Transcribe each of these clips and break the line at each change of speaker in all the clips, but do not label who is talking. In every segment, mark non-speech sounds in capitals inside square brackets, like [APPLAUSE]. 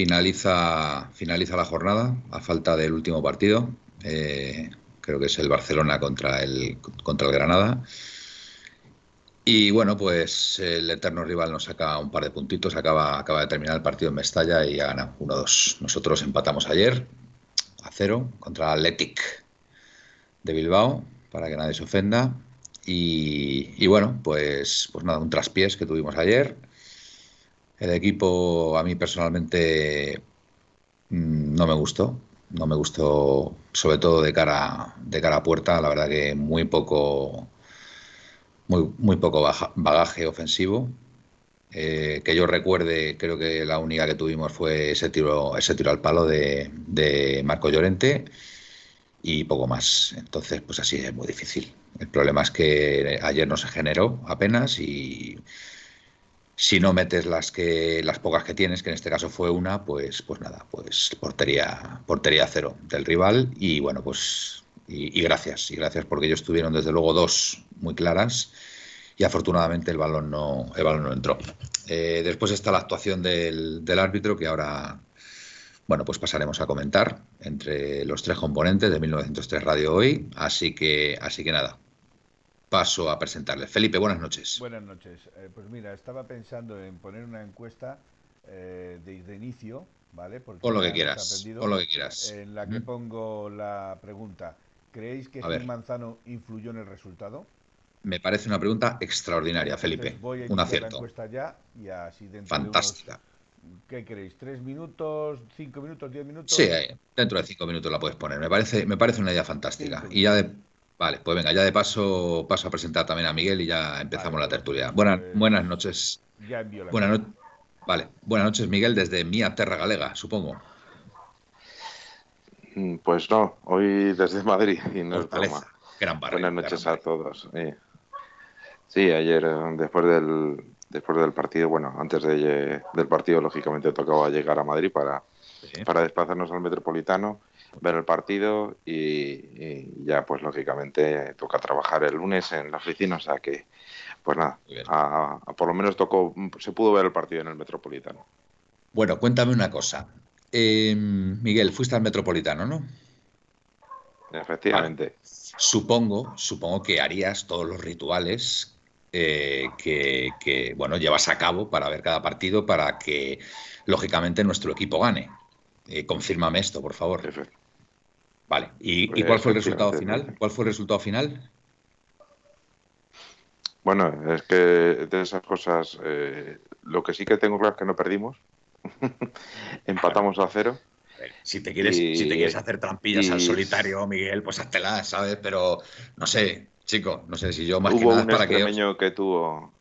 finaliza, finaliza la jornada a falta del último partido. Eh, creo que es el Barcelona contra el, contra el Granada. Y bueno, pues el eterno rival nos saca un par de puntitos. Acaba, acaba de terminar el partido en Mestalla y ha ganado 1-2. Nosotros empatamos ayer a cero contra el Athletic de Bilbao, para que nadie se ofenda. Y, bueno, pues, pues nada, un traspiés que tuvimos ayer. El equipo a mí personalmente mm, no me gustó. No me gustó, sobre todo de cara, de cara a puerta. La verdad que muy poco, muy, poco bagaje ofensivo. Eh, que yo recuerde, creo que la única que tuvimos fue ese tiro, ese tiro al palo de Marco Llorente y poco más. Entonces, pues así es muy difícil. El problema es que ayer no se generó apenas y si no metes las que las pocas que tienes, que en este caso fue una, pues pues nada, pues portería portería cero del rival y bueno, pues y, gracias, y gracias porque ellos tuvieron desde luego dos muy claras y afortunadamente el balón no el balón no entró. Eh, después está la actuación del, del árbitro que ahora bueno, pues pasaremos a comentar entre los tres componentes de 1903 Radio hoy, así que, así que nada, paso a presentarle. Felipe, buenas noches.
Buenas noches. Eh, pues mira, estaba pensando en poner una encuesta eh, de, inicio, ¿vale?
Porque lo que quieras, con lo que quieras.
En la que pongo la pregunta, ¿creéis que Gil Manzano influyó en el resultado?
Me parece una pregunta extraordinaria, Felipe.
voy
a un acierto.
la encuesta ya y así dentro
Fantástica.
¿Qué queréis? ¿Tres minutos, cinco minutos, diez minutos?
Sí, dentro de cinco minutos la puedes poner. Me parece, me parece una idea fantástica. Y ya de, vale, pues venga, ya de paso paso a presentar también a Miguel y ya empezamos la tertulia. Buenas, pues, buenas noches.
Ya envío la
buenas Vale, buenas noches Miguel desde Mía Terra Galega, supongo.
Mm, pues no, hoy desde Madrid y no
Gran
Buenas noches a todos. Sí, ayer después del, después del partido, bueno, antes de, del partido, lógicamente tocaba llegar a Madrid para, para desplazarnos al Metropolitano, ver el partido y, ya, pues lógicamente toca trabajar el lunes en la oficina, o sea que, pues nada, por lo menos tocó, se pudo ver el partido en el Metropolitano.
Bueno, cuéntame una cosa. Eh, Miguel, fuiste al Metropolitano, ¿no?
Efectivamente.
Supongo, supongo que harías todos los rituales eh, que, bueno, llevas a cabo para ver cada partido para que, lógicamente, nuestro equipo gane. Eh, confírmame esto, por favor. Vale. ¿Y, pues cuál fue el resultado final? ¿Cuál fue el resultado final?
Bueno, es que de esas cosas, eh, lo que sí que tengo claro es que no perdimos. [LAUGHS] Empatamos a cero.
Si te quieres, si te quieres hacer trampillas al solitario, Miguel, pues háztelas, ¿sabes? Pero no sé, chico, no sé si yo más
Hubo
que nada
un
para
extremeño que... tuvo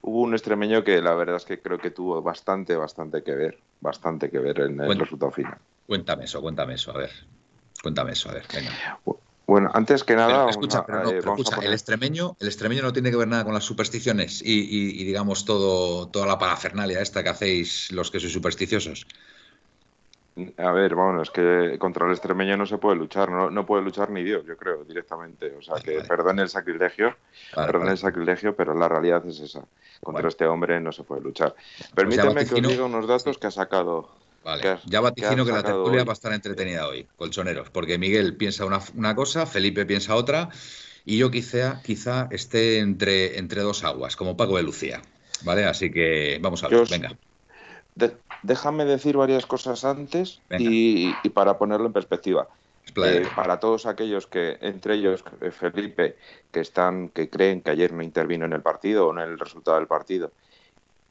Hubo un extremeño que la verdad es que creo que tuvo bastante, bastante que ver, bastante que ver en el resultado final.
Cuéntame eso, cuéntame eso, a ver. Cuéntame eso, a ver, venga.
Bueno, antes que nada,
escucha, eh, el extremeño, el extremeño no tiene que ver nada con las supersticiones y, y, digamos todo, toda la parafernalia esta que hacéis los que sois supersticiosos.
A ver, bueno, es que contra el extremeño no se puede luchar, no, no puede luchar ni Dios, yo creo, directamente. O sea, que perdone el sacrilegio, perdone el sacrilegio, pero la realidad es esa. Contra este hombre no se puede luchar. Pues Permíteme que os diga unos datos que ha sacado.
Vale, ya vaticino que, la tertulia va a estar entretenida hoy, colchoneros, porque Miguel piensa una, una, cosa, Felipe piensa otra, y yo quizá, quizá esté entre, entre dos aguas, como Paco de Lucía. ¿Vale? Así que vamos a ver, venga
déjame decir varias cosas antes y, para ponerlo en perspectiva. Eh, para todos aquellos que, entre ellos eh, Felipe, que están, que creen que ayer no intervino en el partido o en el resultado del partido,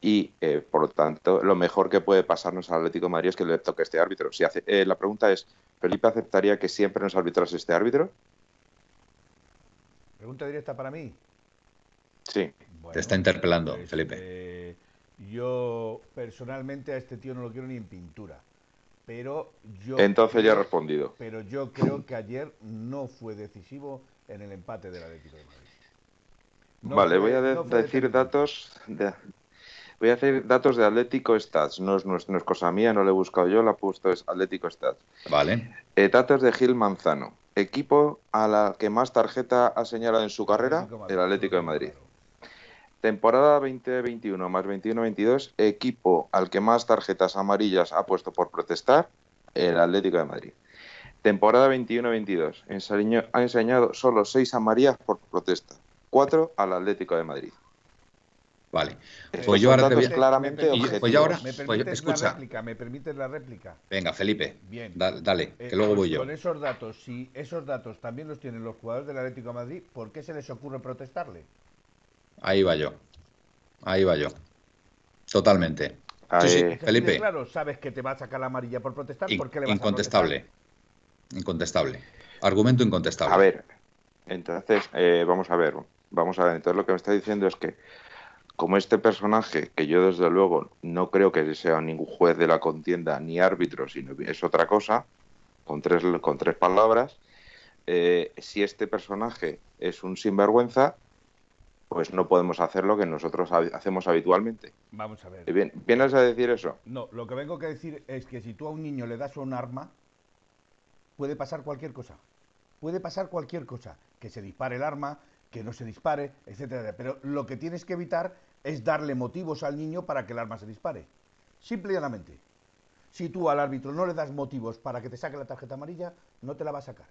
y eh, por lo tanto lo mejor que puede pasarnos al Atlético de Madrid es que le toque este árbitro. Si hace, la pregunta es, ¿Felipe aceptaría que siempre nos arbitrase este árbitro?
Pregunta directa para mí.
Sí.
Te está interpelando, pues,
Felipe. yo personalmente a este tío no lo quiero ni en pintura. Pero yo.
Entonces ya he respondido.
Pero yo creo que ayer no fue decisivo en el empate del Atlético de Madrid.
vale, voy a decir datos. De, voy a decir datos de Atlético Stats. No es, no, es, cosa mía, no lo he buscado yo, lo ha puesto es Atlético Stats.
Vale.
Eh, datos de Gil Manzano. Equipo a la que más tarjeta ha señalado en su carrera, el Atlético de Madrid. Temporada 2021 más 21-22, equipo al que más tarjetas amarillas ha puesto por protestar, el Atlético de Madrid. Temporada 21-22, ha enseñado solo seis amarillas por protesta, cuatro al Atlético de Madrid.
Vale.
Pues yo ahora te voy a... claramente
pues yo ahora,
¿Me
pues
permites la réplica? ¿Me permites la réplica?
Venga, Felipe. Bien. Dale, que luego voy
pues
yo.
Con esos datos, si esos datos también los tienen los jugadores del Atlético de Madrid, ¿por qué se les ocurre protestarle?
Ahí va yo. Ahí va yo. Totalmente.
Sí, sí, Felipe. Claro, sabes que te va a sacar la amarilla por protestar. ¿Por qué le vas
incontestable.
A
incontestable. Argumento incontestable.
A ver, entonces, eh, vamos a ver. Vamos a ver. Entonces, lo que me está diciendo es que, como este personaje, que yo desde luego no creo que sea ningún juez de la contienda ni árbitro, sino es otra cosa, con tres, con tres palabras, eh, si este personaje es un sinvergüenza, pues no podemos hacer lo que nosotros hacemos habitualmente.
Vamos a ver.
Bien, ¿Vienes a decir eso?
No, lo que vengo a decir es que si tú a un niño le das un arma, puede pasar cualquier cosa. Puede pasar cualquier cosa. Que se dispare el arma, que no se dispare, etcétera. Pero lo que tienes que evitar es darle motivos al niño para que el arma se dispare. Simple y llanamente. Si tú al árbitro no le das motivos para que te saque la tarjeta amarilla, no te la va a sacar.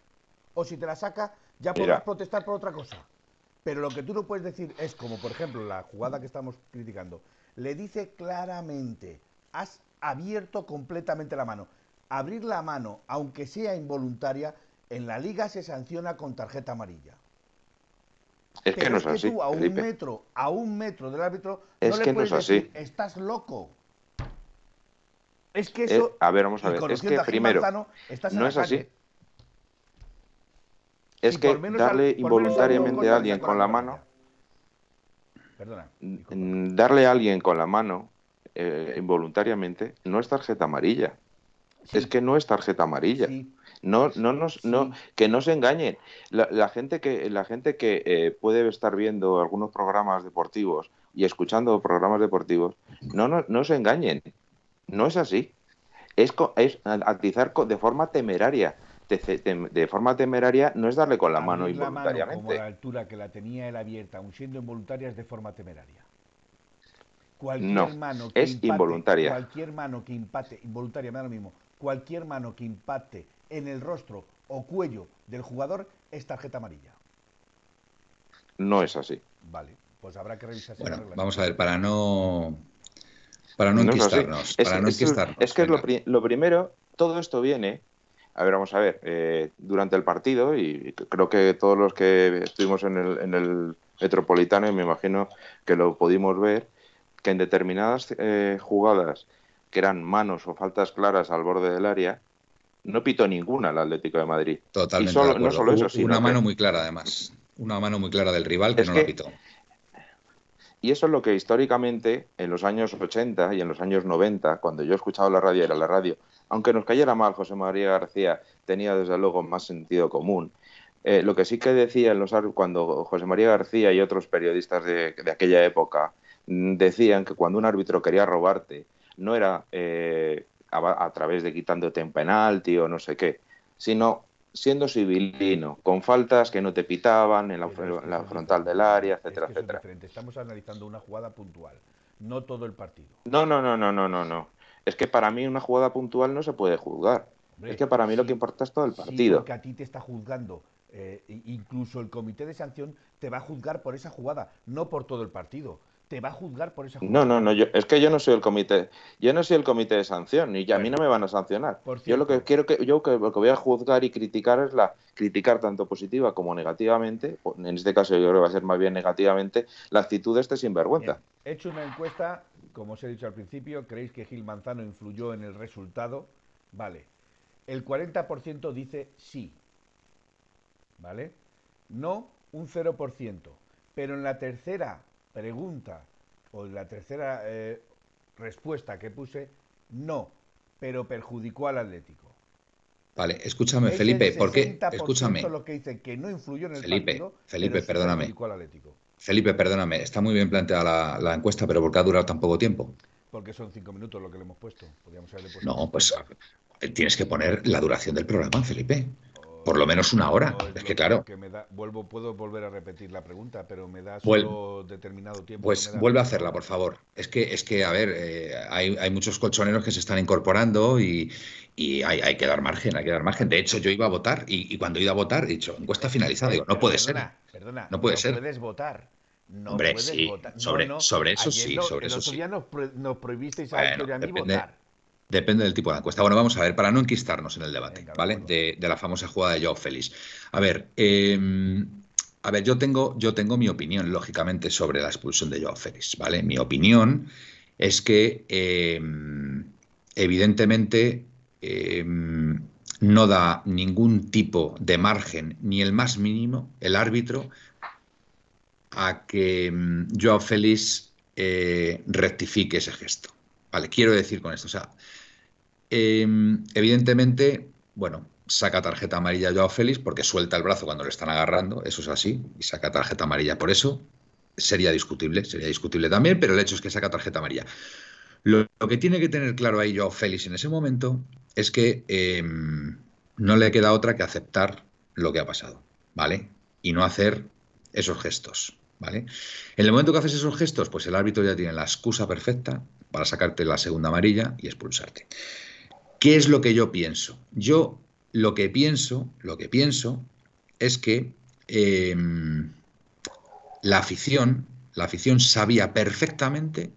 O si te la saca, ya podrás protestar por otra cosa. Pero lo que tú no puedes decir es como, por ejemplo, la jugada que estamos criticando. Le dice claramente, has abierto completamente la mano. Abrir la mano, aunque sea involuntaria, en la liga se sanciona con tarjeta amarilla.
Es que no es, así.
Tú a un metro, a un metro del árbitro, no le puedes decir, estás loco. Es que eso.
Eh, a ver, vamos a ver. Es que primero, no es así es que darle involuntariamente a alguien con la mano.
Perdona.
Darle a alguien con la mano eh, involuntariamente no es tarjeta amarilla. Es que no es tarjeta amarilla. No, no nos, no, que no se engañen. La, gente que, la gente que eh, puede estar viendo algunos programas deportivos y escuchando programas deportivos, no, no, no se engañen. No es así. Es, es atizar de forma temeraria de, forma temeraria no es darle con la mano involuntariamente. como
la altura que la tenía él abierta, aun siendo involuntaria, es de forma temeraria. Cualquier
no,
mano que
es involuntaria.
Cualquier mano que impacte, involuntaria, me da lo mismo, cualquier mano que impacte en el rostro o cuello del jugador es tarjeta amarilla.
No es así.
Vale, pues habrá que revisar.
Bueno, vamos a ver, para no para no, enquistarnos.
Es,
para no
es, es que lo, lo, primero, todo esto viene a ver, vamos a ver. Eh, durante el partido, y creo que todos los que estuvimos en el, en el Metropolitano, y me imagino que lo pudimos ver, que en determinadas eh, jugadas que eran manos o faltas claras al borde del área, no pitó ninguna el Atlético de Madrid.
Totalmente. no solo eso, sino una mano muy clara, además. Una mano muy clara del rival que no la pitó.
Y eso es lo que históricamente, en los años 80 y en los años 90, cuando yo he escuchado la radio, era la radio, aunque nos cayera mal José María García, tenía desde luego más sentido común. Eh, lo que sí que decía los, cuando José María García y otros periodistas de, aquella época mm, decían que cuando un árbitro quería robarte, no era eh, a, través de quitándote un penalti o no sé qué, sino siendo civilino, con faltas que no te pitaban en la, frontal del área, etcétera, etcétera.
Estamos analizando una jugada puntual, no todo el partido.
No, no, no, no, no, no, no es que para mí una jugada puntual no se puede juzgar. es que para mí lo que importa es todo el partido. Sí,
porque a ti te está juzgando. Eh, incluso el comité de sanción te va a juzgar por esa jugada, no por todo el partido. Te va a juzgar por esa
No, no, no, yo, es que yo no soy el comité, yo no soy el comité de sanción, y a mí no me van a sancionar. Yo lo que quiero que yo que, lo que voy a juzgar y criticar es la criticar tanto positiva como negativamente, en este caso yo creo que va a ser más bien negativamente, la actitud de este sinvergüenza.
He hecho una encuesta, como os he dicho al principio, ¿creéis que Gil Manzano influyó en el resultado? Vale. El 40% dice sí. ¿Vale? No, un 0%. Pero en la tercera pregunta o la tercera eh, respuesta que puse, no, pero perjudicó al Atlético.
Vale, escúchame, Felipe, porque escúchame.
lo que dice que no influyó en el
Felipe,
partido,
Felipe, perdóname. Felipe, perdóname, está muy bien planteada la, encuesta, pero ¿por qué ha durado tan poco tiempo?
Porque son cinco minutos lo que le hemos puesto.
no, pues tienes que poner la duración del programa, Felipe. Por lo menos una hora. es, que claro.
vuelvo, puedo volver a repetir la pregunta, pero me da solo determinado tiempo.
Pues vuelve a hacerla, por favor. Es que, es que a ver, eh, hay, muchos colchoneros que se están incorporando y, hay, que dar margen, hay que dar margen. De hecho, yo iba a votar y, cuando iba a votar he dicho, encuesta finalizada. Digo, no puede ser.
Perdona,
no puede ser.
puedes votar. No
Hombre, sí, Sobre, sobre eso sí, sobre eso sí.
ya nos, prohibisteis a, a mí votar.
Depende del tipo de encuesta. Bueno, vamos a ver, para no enquistarnos en el debate, ¿vale? De, la famosa jugada de Joao Félix. A ver, em, a ver, yo tengo, yo tengo mi opinión, lógicamente, sobre la expulsión de Joao Félix, ¿vale? Mi opinión es que, em, evidentemente, em, no da ningún tipo de margen, ni el más mínimo, el árbitro, a que Joao Félix eh, rectifique ese gesto. Vale, quiero decir con esto, o sea, Em, evidentemente, bueno, saca tarjeta amarilla Joao Félix porque suelta el brazo cuando le están agarrando, eso es así, y saca tarjeta amarilla por eso. Sería discutible, sería discutible también, pero el hecho es que saca tarjeta amarilla. Lo, que tiene que tener claro ahí Joao Félix en ese momento es que em, no le queda otra que aceptar lo que ha pasado, ¿vale? Y no hacer esos gestos, ¿vale? En el momento que haces esos gestos, pues el árbitro ya tiene la excusa perfecta para sacarte la segunda amarilla y expulsarte. ¿Qué es lo que yo pienso? Yo lo que pienso, lo que pienso es que em, la afición, la afición sabía perfectamente,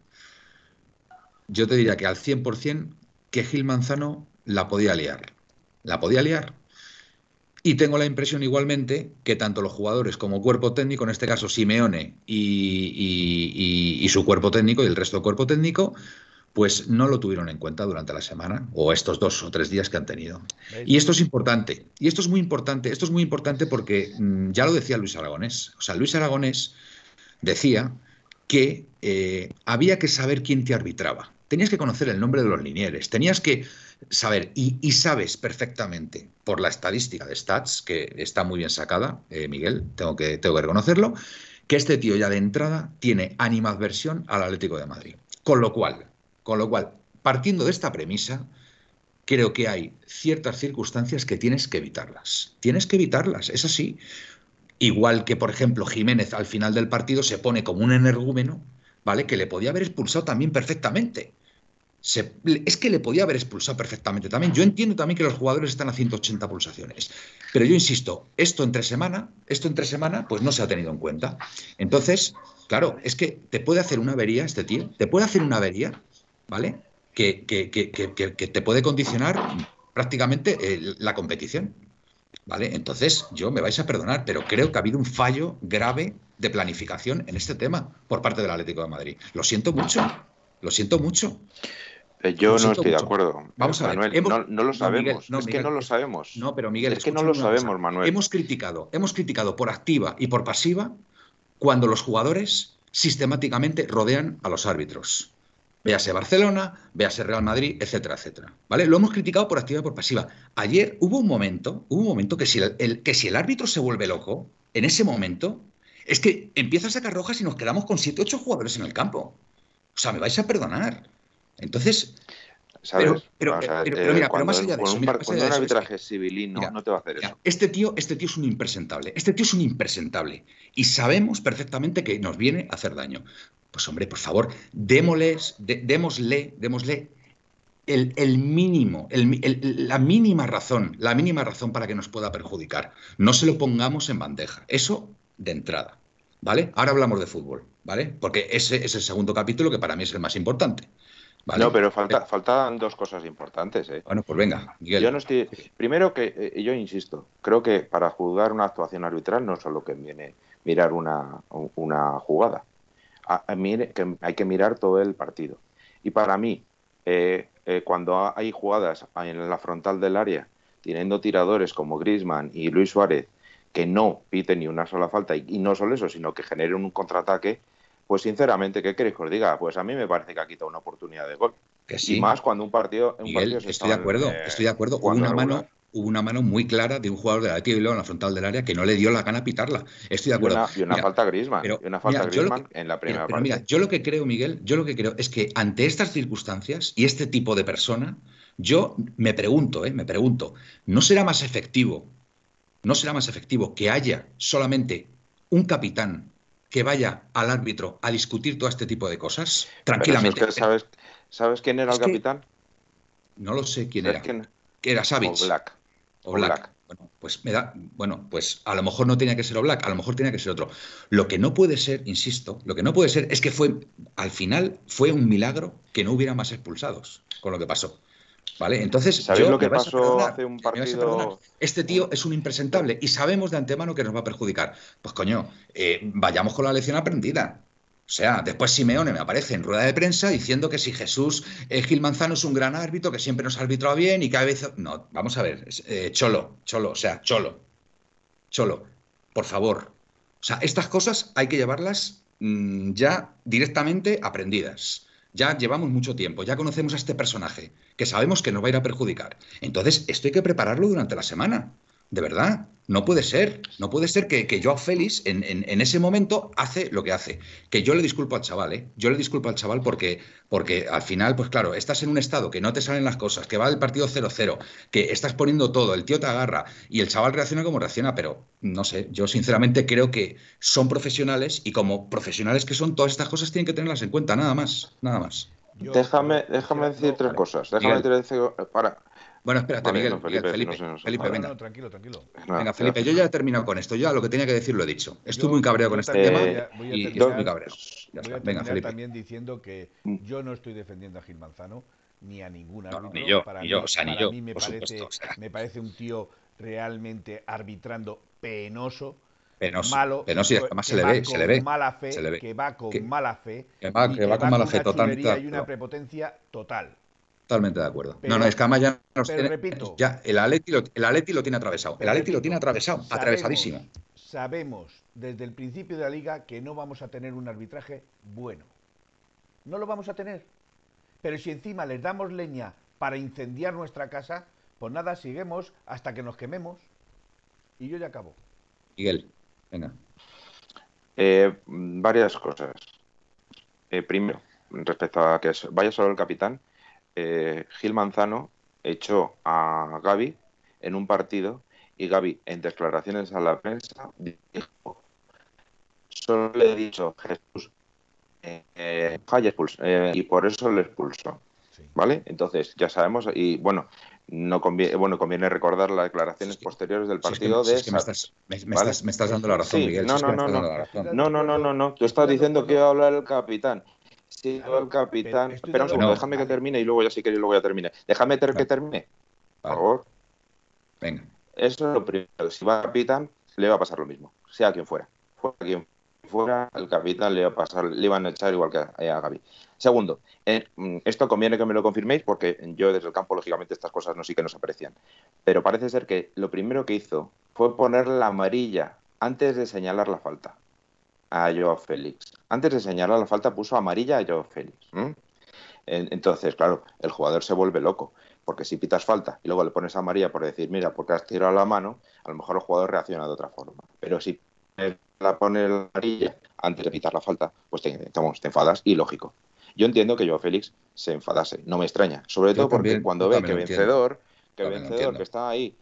yo te diría que al 100%, que Gil Manzano la podía liar. La podía liar. Y tengo la impresión igualmente que tanto los jugadores como cuerpo técnico, en este caso Simeone y, y su cuerpo técnico y el resto del cuerpo técnico, pues no lo tuvieron en cuenta durante la semana o estos dos o tres días que han tenido. Y esto es importante, y esto es muy importante, esto es muy importante porque mm, ya lo decía Luis Aragonés, o sea, Luis Aragonés decía que eh, había que saber quién te arbitraba, tenías que conocer el nombre de los linieres, tenías que saber, y, sabes perfectamente por la estadística de Stats, que está muy bien sacada, eh, Miguel, tengo que, tengo que reconocerlo, que este tío ya de entrada tiene animadversión al Atlético de Madrid. Con lo cual, con lo cual, partiendo de esta premisa, creo que hay ciertas circunstancias que tienes que evitarlas. Tienes que evitarlas, es así. Igual que, por ejemplo, Jiménez al final del partido se pone como un energúmeno, ¿vale? Que le podía haber expulsado también perfectamente. es que le podía haber expulsado perfectamente también. Yo entiendo también que los jugadores están a 180 pulsaciones. Pero yo insisto, esto entre semana, esto entre semana, pues no se ha tenido en cuenta. Entonces, claro, es que te puede hacer una avería este tío, te puede hacer una avería ¿vale? Que, que, que, que te puede condicionar prácticamente eh, la competición. ¿Vale? Entonces, yo me vais a perdonar, pero creo que ha habido un fallo grave de planificación en este tema por parte del Atlético de Madrid. Lo siento mucho, lo siento mucho.
Eh, yo no estoy de acuerdo. Vamos a ver, no, lo sabemos. es que no lo sabemos.
No, pero Miguel,
es que no lo sabemos, Manuel.
Hemos criticado, hemos criticado por activa y por pasiva cuando los jugadores sistemáticamente rodean a los árbitros. Véase Barcelona, véase Real Madrid, etcétera, etcétera. ¿Vale? Lo hemos criticado por activa y por pasiva. Ayer hubo un momento, hubo un momento que si el, que si el árbitro se vuelve loco, en ese momento, es que empieza a sacar rojas y nos quedamos con 7, 8 jugadores en el campo. O sea, me vais a perdonar. Entonces,
pero, pero, mira, pero más allá de eso. Mira, un arbitraje civilino no te va a hacer eso.
Este tío, este tío es un impresentable. Este tío es un impresentable. Y sabemos perfectamente que nos viene a hacer daño. Pues hombre, por favor, démosles, démosle, démosle el, mínimo, la mínima razón, la mínima razón para que nos pueda perjudicar. No se lo pongamos en bandeja. Eso de entrada. ¿Vale? Ahora hablamos de fútbol. ¿vale? Porque ese es el segundo capítulo que para mí es el más importante.
No, pero falta, eh, faltan dos cosas importantes. ¿eh?
Bueno, pues venga.
Yo no estoy. Primero que eh, yo insisto, creo que para juzgar una actuación arbitral no solo que viene mirar una, una jugada, que hay que mirar todo el partido. Y para mí, eh, cuando hay jugadas en la frontal del área, teniendo tiradores como Grisman y Luis Suárez, que no piten ni una sola falta, y, no solo eso, sino que generen un contraataque, pues sinceramente, ¿qué queréis que os diga? Pues a mí me parece que ha quitado una oportunidad de gol.
Que sí.
Y más cuando un partido. Un
estoy, de acuerdo, estoy de acuerdo, Hubo una mano, hubo una mano muy clara de un jugador de la de en la frontal del área que no le dio la gana pitarla. Estoy de acuerdo.
Y una, falta Grisman. Pero, y una falta Griezmann en la primera
parte. Mira, yo lo que creo, Miguel, yo lo que creo es que ante estas circunstancias y este tipo de persona, yo me pregunto, eh, me pregunto, ¿no será más efectivo? ¿No será más efectivo que haya solamente un capitán que vaya al árbitro a discutir todo este tipo de cosas tranquilamente.
¿sabes, ¿Sabes quién era el capitán?
No lo sé quién era. Quién? Que era Savage.
O Black.
O Black. Bueno, pues me da. Bueno, pues a lo mejor no tenía que ser o Black, a lo mejor tenía que ser otro. Lo que no puede ser, insisto, lo que no puede ser es que fue, al final, fue un milagro que no hubiera más expulsados con lo que pasó. ¿Vale? Entonces,
¿sabéis lo que pasó hace un partido?
Este tío es un impresentable y sabemos de antemano que nos va a perjudicar. Pues coño, eh, vayamos con la lección aprendida. O sea, después Simeone me aparece en rueda de prensa diciendo que si Jesús eh, Gil Manzano es un gran árbitro, que siempre nos ha arbitrado bien y que a veces. No, vamos a ver, eh, Cholo, Cholo, o sea, Cholo, Cholo, por favor. O sea, estas cosas hay que llevarlas mm, ya directamente aprendidas ya llevamos mucho tiempo, ya conocemos a este personaje, que sabemos que nos va a ir a perjudicar. Entonces, esto hay que prepararlo durante la semana. De verdad, no puede ser. No puede ser que, que Joao Félix en, en, ese momento hace lo que hace. Que yo le disculpo al chaval, ¿eh? Yo le disculpo al chaval porque, porque al final, pues claro, estás en un estado que no te salen las cosas, que va el partido 0-0, que estás poniendo todo, el tío te agarra y el chaval reacciona como reacciona, pero no sé, yo sinceramente creo que son profesionales y como profesionales que son, todas estas cosas tienen que tenerlas en cuenta, nada más, nada más.
déjame, déjame decir tres cosas. Déjame decir, para,
bueno, espérate, Miguel, Felipe, Felipe, venga. tranquilo, tranquilo. Venga, Felipe, yo ya he terminado con esto. Ya lo que tenía que decir lo he dicho. Estoy muy cabreado con este tema y estoy muy cabreado.
venga, Felipe. también diciendo que mm. yo no estoy defendiendo a Gil Manzano ni a ningún árbitro.
ni yo, ni yo, o sea, ni yo.
Mí me, parece, me parece un tío realmente arbitrando penoso.
Penoso,
malo,
penoso y además se le ve, se le ve.
Mala fe, se le ve. Que va con mala fe.
Que va, que va con mala fe, totalmente.
Hay una prepotencia total.
Totalmente de acuerdo. no, no, es que además ya nos
tiene, repito,
ya el Atleti lo, el Atleti lo tiene atravesado. El Atleti lo tiene atravesado, atravesadísimo.
Sabemos desde el principio de la liga que no vamos a tener un arbitraje bueno. No lo vamos a tener. Pero si encima les damos leña para incendiar nuestra casa, pues nada, seguimos hasta que nos quememos. Y yo ya acabo.
Miguel, venga.
Eh, varias cosas. Eh, primero, respecto a que vaya solo el capitán, eh, Gil Manzano echó a Gaby en un partido y Gaby en declaraciones a la prensa dijo solo le he dicho Jesús eh, eh, y por eso le expulsó vale entonces ya sabemos y bueno no conviene bueno conviene recordar las declaraciones posteriores del partido de
me, estás, dando la razón Miguel
no no no no. no no no no no. Tú estás diciendo que iba a hablar el capitán Sí, el capitán. Espera un segundo, déjame que termine y luego ya si queréis luego ya termine. Déjame que termine. Por favor.
Venga.
Eso es lo primero. Si va el capitán, le va a pasar lo mismo. Sea quien fuera. Fuera quien fuera, el capitán le va a pasar, le iban a echar igual que a, Gaby. Segundo, eh, mm, esto conviene que me lo confirméis porque yo desde el campo, lógicamente, estas cosas no sí que nos aprecian. Pero parece ser que lo primero que hizo fue poner la amarilla antes de señalar la falta a Joao Félix. Antes de señalar la falta puso amarilla a Joao Félix. Entonces, claro, el jugador se vuelve loco, porque si pitas falta y luego le pones amarilla por decir, mira, porque has tirado la mano, a lo mejor el jugador reacciona de otra forma. Pero si la pone la amarilla antes de pitar la falta, pues te, te enfadas y lógico. Yo entiendo que Joao Félix se enfadase, no me extraña, sobre todo porque cuando ve que vencedor, que vencedor que está ahí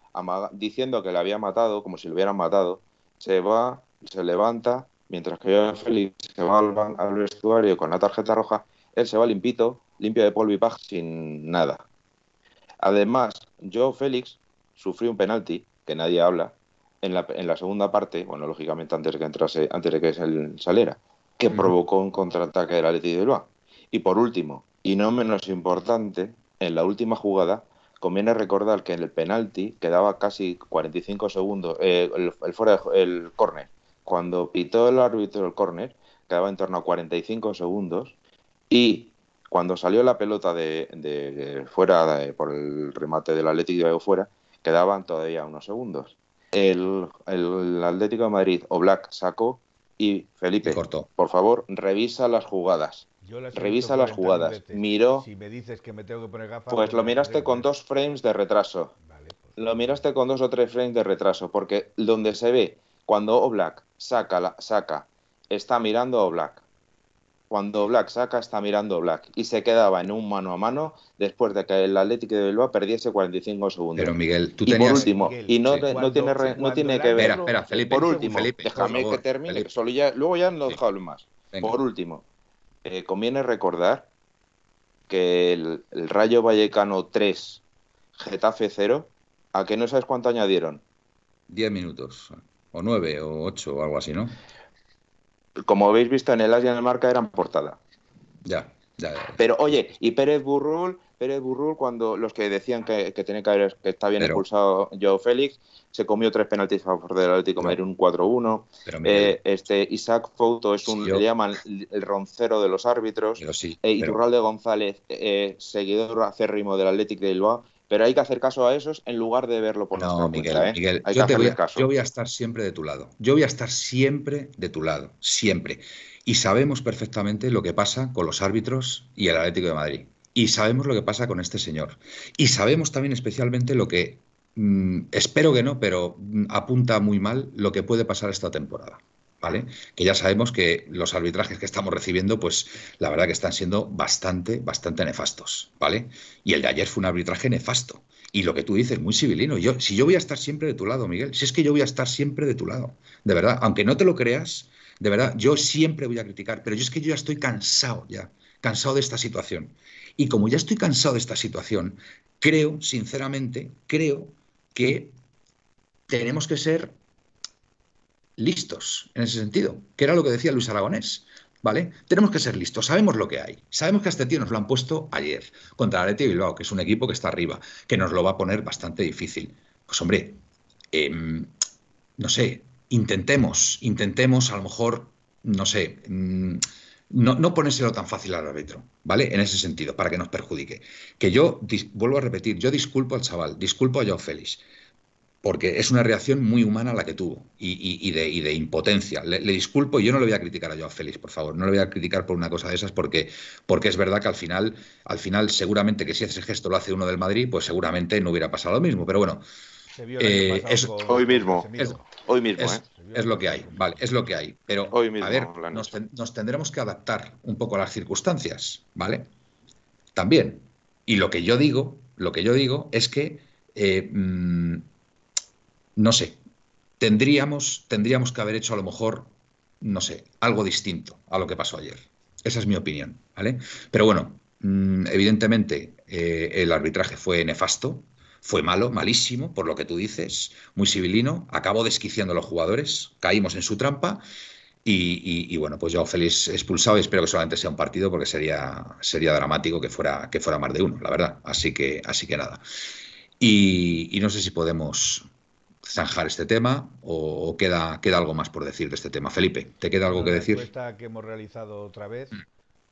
diciendo que le había matado, como si lo hubieran matado, se va, se levanta mientras que yo, Félix, se va al, vestuario con la tarjeta roja, él se va limpito, limpio de polvo y paja, sin nada. Además, yo, Félix, sufrí un penalti, que nadie habla, en la, en la segunda parte, bueno, lógicamente antes de que entrase, antes de que saliera, que provocó un contraataque del Atlético de Bilbao. Y por último, y no menos importante, en la última jugada conviene recordar que en el penalti quedaba casi 45 segundos, eh, el, fuera el córner. Cuando pitó el árbitro el córner, quedaba en torno a 45 segundos y cuando salió la pelota de, fuera por el remate del Atlético de fuera, quedaban todavía unos segundos. El, Atlético de Madrid o Black sacó y Felipe, por favor, revisa las jugadas. Revisa las jugadas. Miró.
Si me dices que me tengo que poner gafas.
Pues lo miraste con dos frames de retraso. Pues lo miraste con dos o tres frames de retraso. Porque donde se ve cuando Oblak saca, la, saca, está mirando a Oblak. Cuando Black saca, está mirando Black. Y se quedaba en un mano a mano después de que el Atlético de Bilbao perdiese 45 segundos.
Pero Miguel, tú
y
tenías...
por último, y no, no tiene, no tiene que ver.
Espera, espera, Felipe.
Por último,
Felipe,
déjame que termine. Solo ya, luego ya no dejo más. Por último, eh, conviene recordar que el, Rayo Vallecano 3, Getafe 0, ¿a que no sabes cuánto añadieron?
10 minutos, o 9, o 8, o algo así, ¿no?
Como habéis visto en el Asia en el marca eran portada.
Ya, ya, ya.
Pero oye, y Pérez Burrul, Pérez Burrul, cuando los que decían que, que que haber, que está bien expulsado Joe Félix, se comió tres penaltis a favor del Atlético de Madrid, un 4-1. Eh, este Isaac Fouto es un, le llaman el roncero de los árbitros.
Pero sí,
eh, Iturralde González, eh, seguidor acérrimo del Atlético de Bilbao. Pero hay que hacer caso a esos en lugar de verlo por
no, Miguel, ¿eh? Miguel, yo, te voy a, yo voy a estar siempre de tu lado. Yo voy a estar siempre de tu lado, siempre. Y sabemos perfectamente lo que pasa con los árbitros y el Atlético de Madrid. Y sabemos lo que pasa con este señor. Y sabemos también especialmente lo que Mm, espero que no, pero mm, apunta muy mal lo que puede pasar esta temporada. ¿Vale? Que ya sabemos que los arbitrajes que estamos recibiendo, pues la verdad que están siendo bastante, bastante nefastos, ¿vale? Y el de ayer fue un arbitraje nefasto. Y lo que tú dices, muy civilino. Yo, si yo voy a estar siempre de tu lado, Miguel, si es que yo voy a estar siempre de tu lado, de verdad, aunque no te lo creas, de verdad, yo siempre voy a criticar, pero yo es que yo ya estoy cansado ya, cansado de esta situación. Y como ya estoy cansado de esta situación, creo, sinceramente, creo que tenemos que ser listos en ese sentido, que era lo que decía Luis Aragonés. ¿Vale? Tenemos que ser listos, sabemos lo que hay. Sabemos que a este tío nos lo han puesto ayer contra el Atleti Bilbao, que es un equipo que está arriba, que nos lo va a poner bastante difícil. Pues hombre, em, no sé, intentemos, intentemos a lo mejor, no sé, mm, no, no ponérselo tan fácil al árbitro, ¿vale? En ese sentido, para que nos perjudique. Que yo, vuelvo a repetir, yo disculpo al chaval, disculpo a Joao Félix, porque es una reacción muy humana la que tuvo y, de, impotencia. Le, disculpo y yo no le voy a criticar a Joao Félix, por favor, no le voy a criticar por una cosa de esas porque, porque es verdad que al final, al final seguramente que si ese gesto lo hace uno del Madrid, pues seguramente no hubiera pasado lo mismo, pero bueno.
Eh, hoy mismo, hoy mismo, ¿eh?
Es lo que hay, vale, es lo que hay. Pero, a ver, nos, tendremos que adaptar un poco a las circunstancias, ¿vale? También. Y lo que yo digo, lo que yo digo es que, eh, mm, no sé, tendríamos, tendríamos que haber hecho a lo mejor, no sé, algo distinto a lo que pasó ayer. Esa es mi opinión, ¿vale? Pero bueno, mm, evidentemente eh, el arbitraje fue nefasto, fue malo, malísimo, por lo que tú dices, muy civilino, acabó desquiciando a los jugadores, caímos en su trampa y, bueno, pues yo feliz expulsado y espero que solamente sea un partido porque sería, sería dramático que fuera, que fuera más de uno, la verdad. Así que, así que nada. Y, no sé si podemos zanjar este tema o, queda, queda algo más por decir de este tema. Felipe, ¿te queda algo que decir?
La encuesta que hemos realizado otra vez, mm.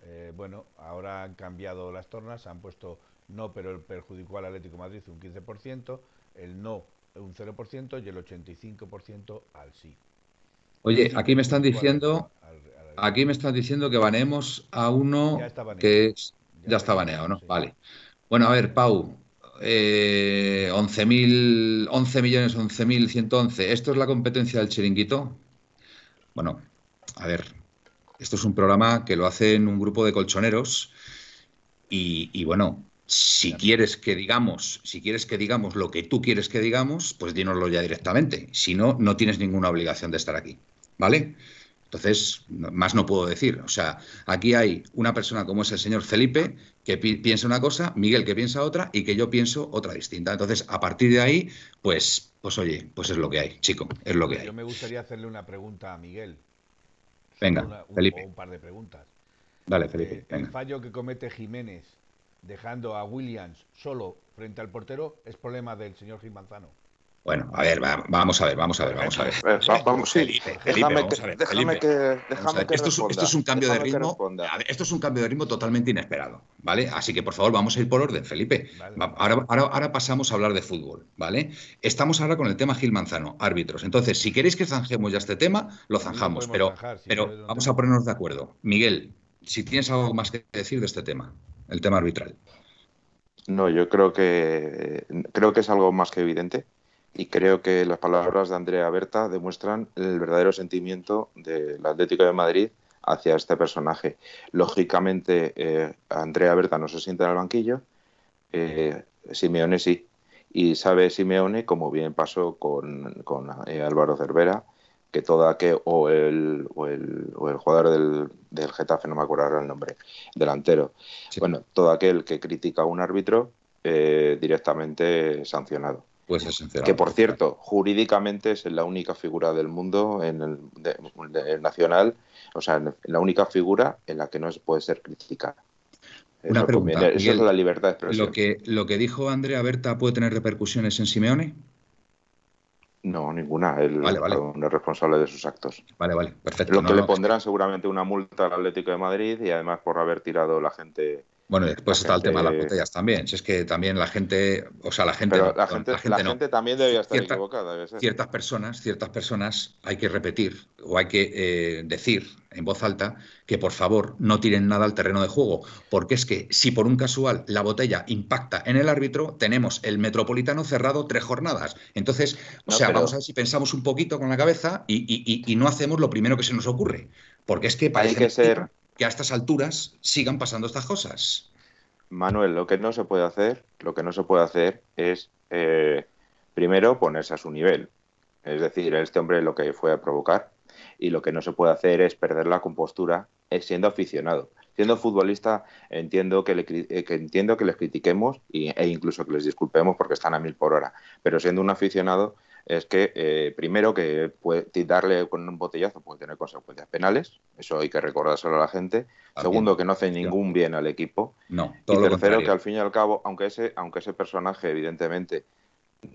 eh, bueno, ahora han cambiado las tornas, han puesto no, pero el perjudicó al Atlético Madrid un 15%, el no un 0% y el 85% al sí.
Oye, aquí me están diciendo, aquí me están diciendo que baneemos a uno que ya, está baneado, ¿no? Vale. Bueno, a ver, Pau, eh, 11.000, 11 millones, 11.111. ¿Esto es la competencia del chiringuito? Bueno, a ver, esto es un programa que lo hacen un grupo de colchoneros y bueno, si quieres que digamos, si quieres que digamos lo que tú quieres que digamos, pues dínoslo ya directamente. Si no, no tienes ninguna obligación de estar aquí. ¿Vale? Entonces, más no puedo decir. O sea, aquí hay una persona como es el señor Felipe que piensa una cosa, Miguel que piensa otra y que yo pienso otra distinta. Entonces, a partir de ahí, pues, pues oye, pues es lo que hay, chico, es lo que hay.
Yo me gustaría hacerle una pregunta a Miguel
Venga, Felipe.
un par de preguntas.
Dale, Felipe.
Eh, el fallo que comete Jiménez dejando a Williams solo frente al portero es problema del señor Gil Manzano.
Bueno, a ver, vamos a ver, vamos a ver, vamos a ver.
vamos, Felipe, déjame que,
esto, es, un cambio de ritmo. esto es un cambio de ritmo totalmente inesperado, ¿vale? Así que por favor, vamos a ir por orden, Felipe. Ahora, ahora, pasamos a hablar de fútbol, ¿vale? Estamos ahora con el tema Gil Manzano, árbitros. Entonces, si queréis que zanjemos ya este tema, lo zanjamos, pero, pero vamos a ponernos de acuerdo. Miguel, si tienes algo más que decir de este tema, el tema arbitral.
No, yo creo que creo que es algo más que evidente y creo que las palabras de Andrea Berta demuestran el verdadero sentimiento del Atlético de Madrid hacia este personaje. Lógicamente, eh, Andrea Berta no se siente en el banquillo, eh, Simeone sí, y sabe Simeone, como bien pasó con, con eh, Álvaro Cervera, que todo aquel, o el, o el, o el jugador del, del, Getafe, no me acuerdo ahora el nombre, delantero, bueno, todo aquel que critica a un árbitro directamente sancionado.
Pues
que por cierto, jurídicamente es la única figura del mundo en el, nacional, o sea, la única figura en la que no se puede ser criticada.
Una pregunta.
Eso es la libertad de expresión.
Lo que, lo que dijo Andrea Berta puede tener repercusiones en Simeone.
No, ninguna. Él es responsable de sus actos.
Vale, vale, perfecto.
Lo que le pondrán seguramente una multa al Atlético de Madrid y además por haber tirado la gente
bueno, después está el tema de las botellas también. Si es que también la gente, o sea, la gente.
la gente, también debía estar equivocada.
Ciertas personas, ciertas personas hay que repetir o hay que eh, decir en voz alta que por favor no tiren nada al terreno de juego, porque es que si por un casual la botella impacta en el árbitro, tenemos el metropolitano cerrado tres jornadas. Entonces, o sea, vamos a ver si pensamos un poquito con la cabeza y, no hacemos lo primero que se nos ocurre, porque es que
parece que ser
a estas alturas sigan pasando estas cosas.
Manuel, lo que no se puede hacer, lo que no se puede hacer es eh, primero ponerse a su nivel. Es decir, este hombre lo que fue a provocar y lo que no se puede hacer es perder la compostura es siendo aficionado. Siendo futbolista entiendo que, eh, entiendo que les critiquemos e incluso que les disculpemos porque están a mil por hora, pero siendo un aficionado es que eh, primero que puede, darle con un botellazo puede tener consecuencias penales, eso hay que recordárselo a la gente. Segundo, que no hace ningún bien al equipo.
No,
y tercero, que al fin y al cabo, aunque ese, aunque ese personaje evidentemente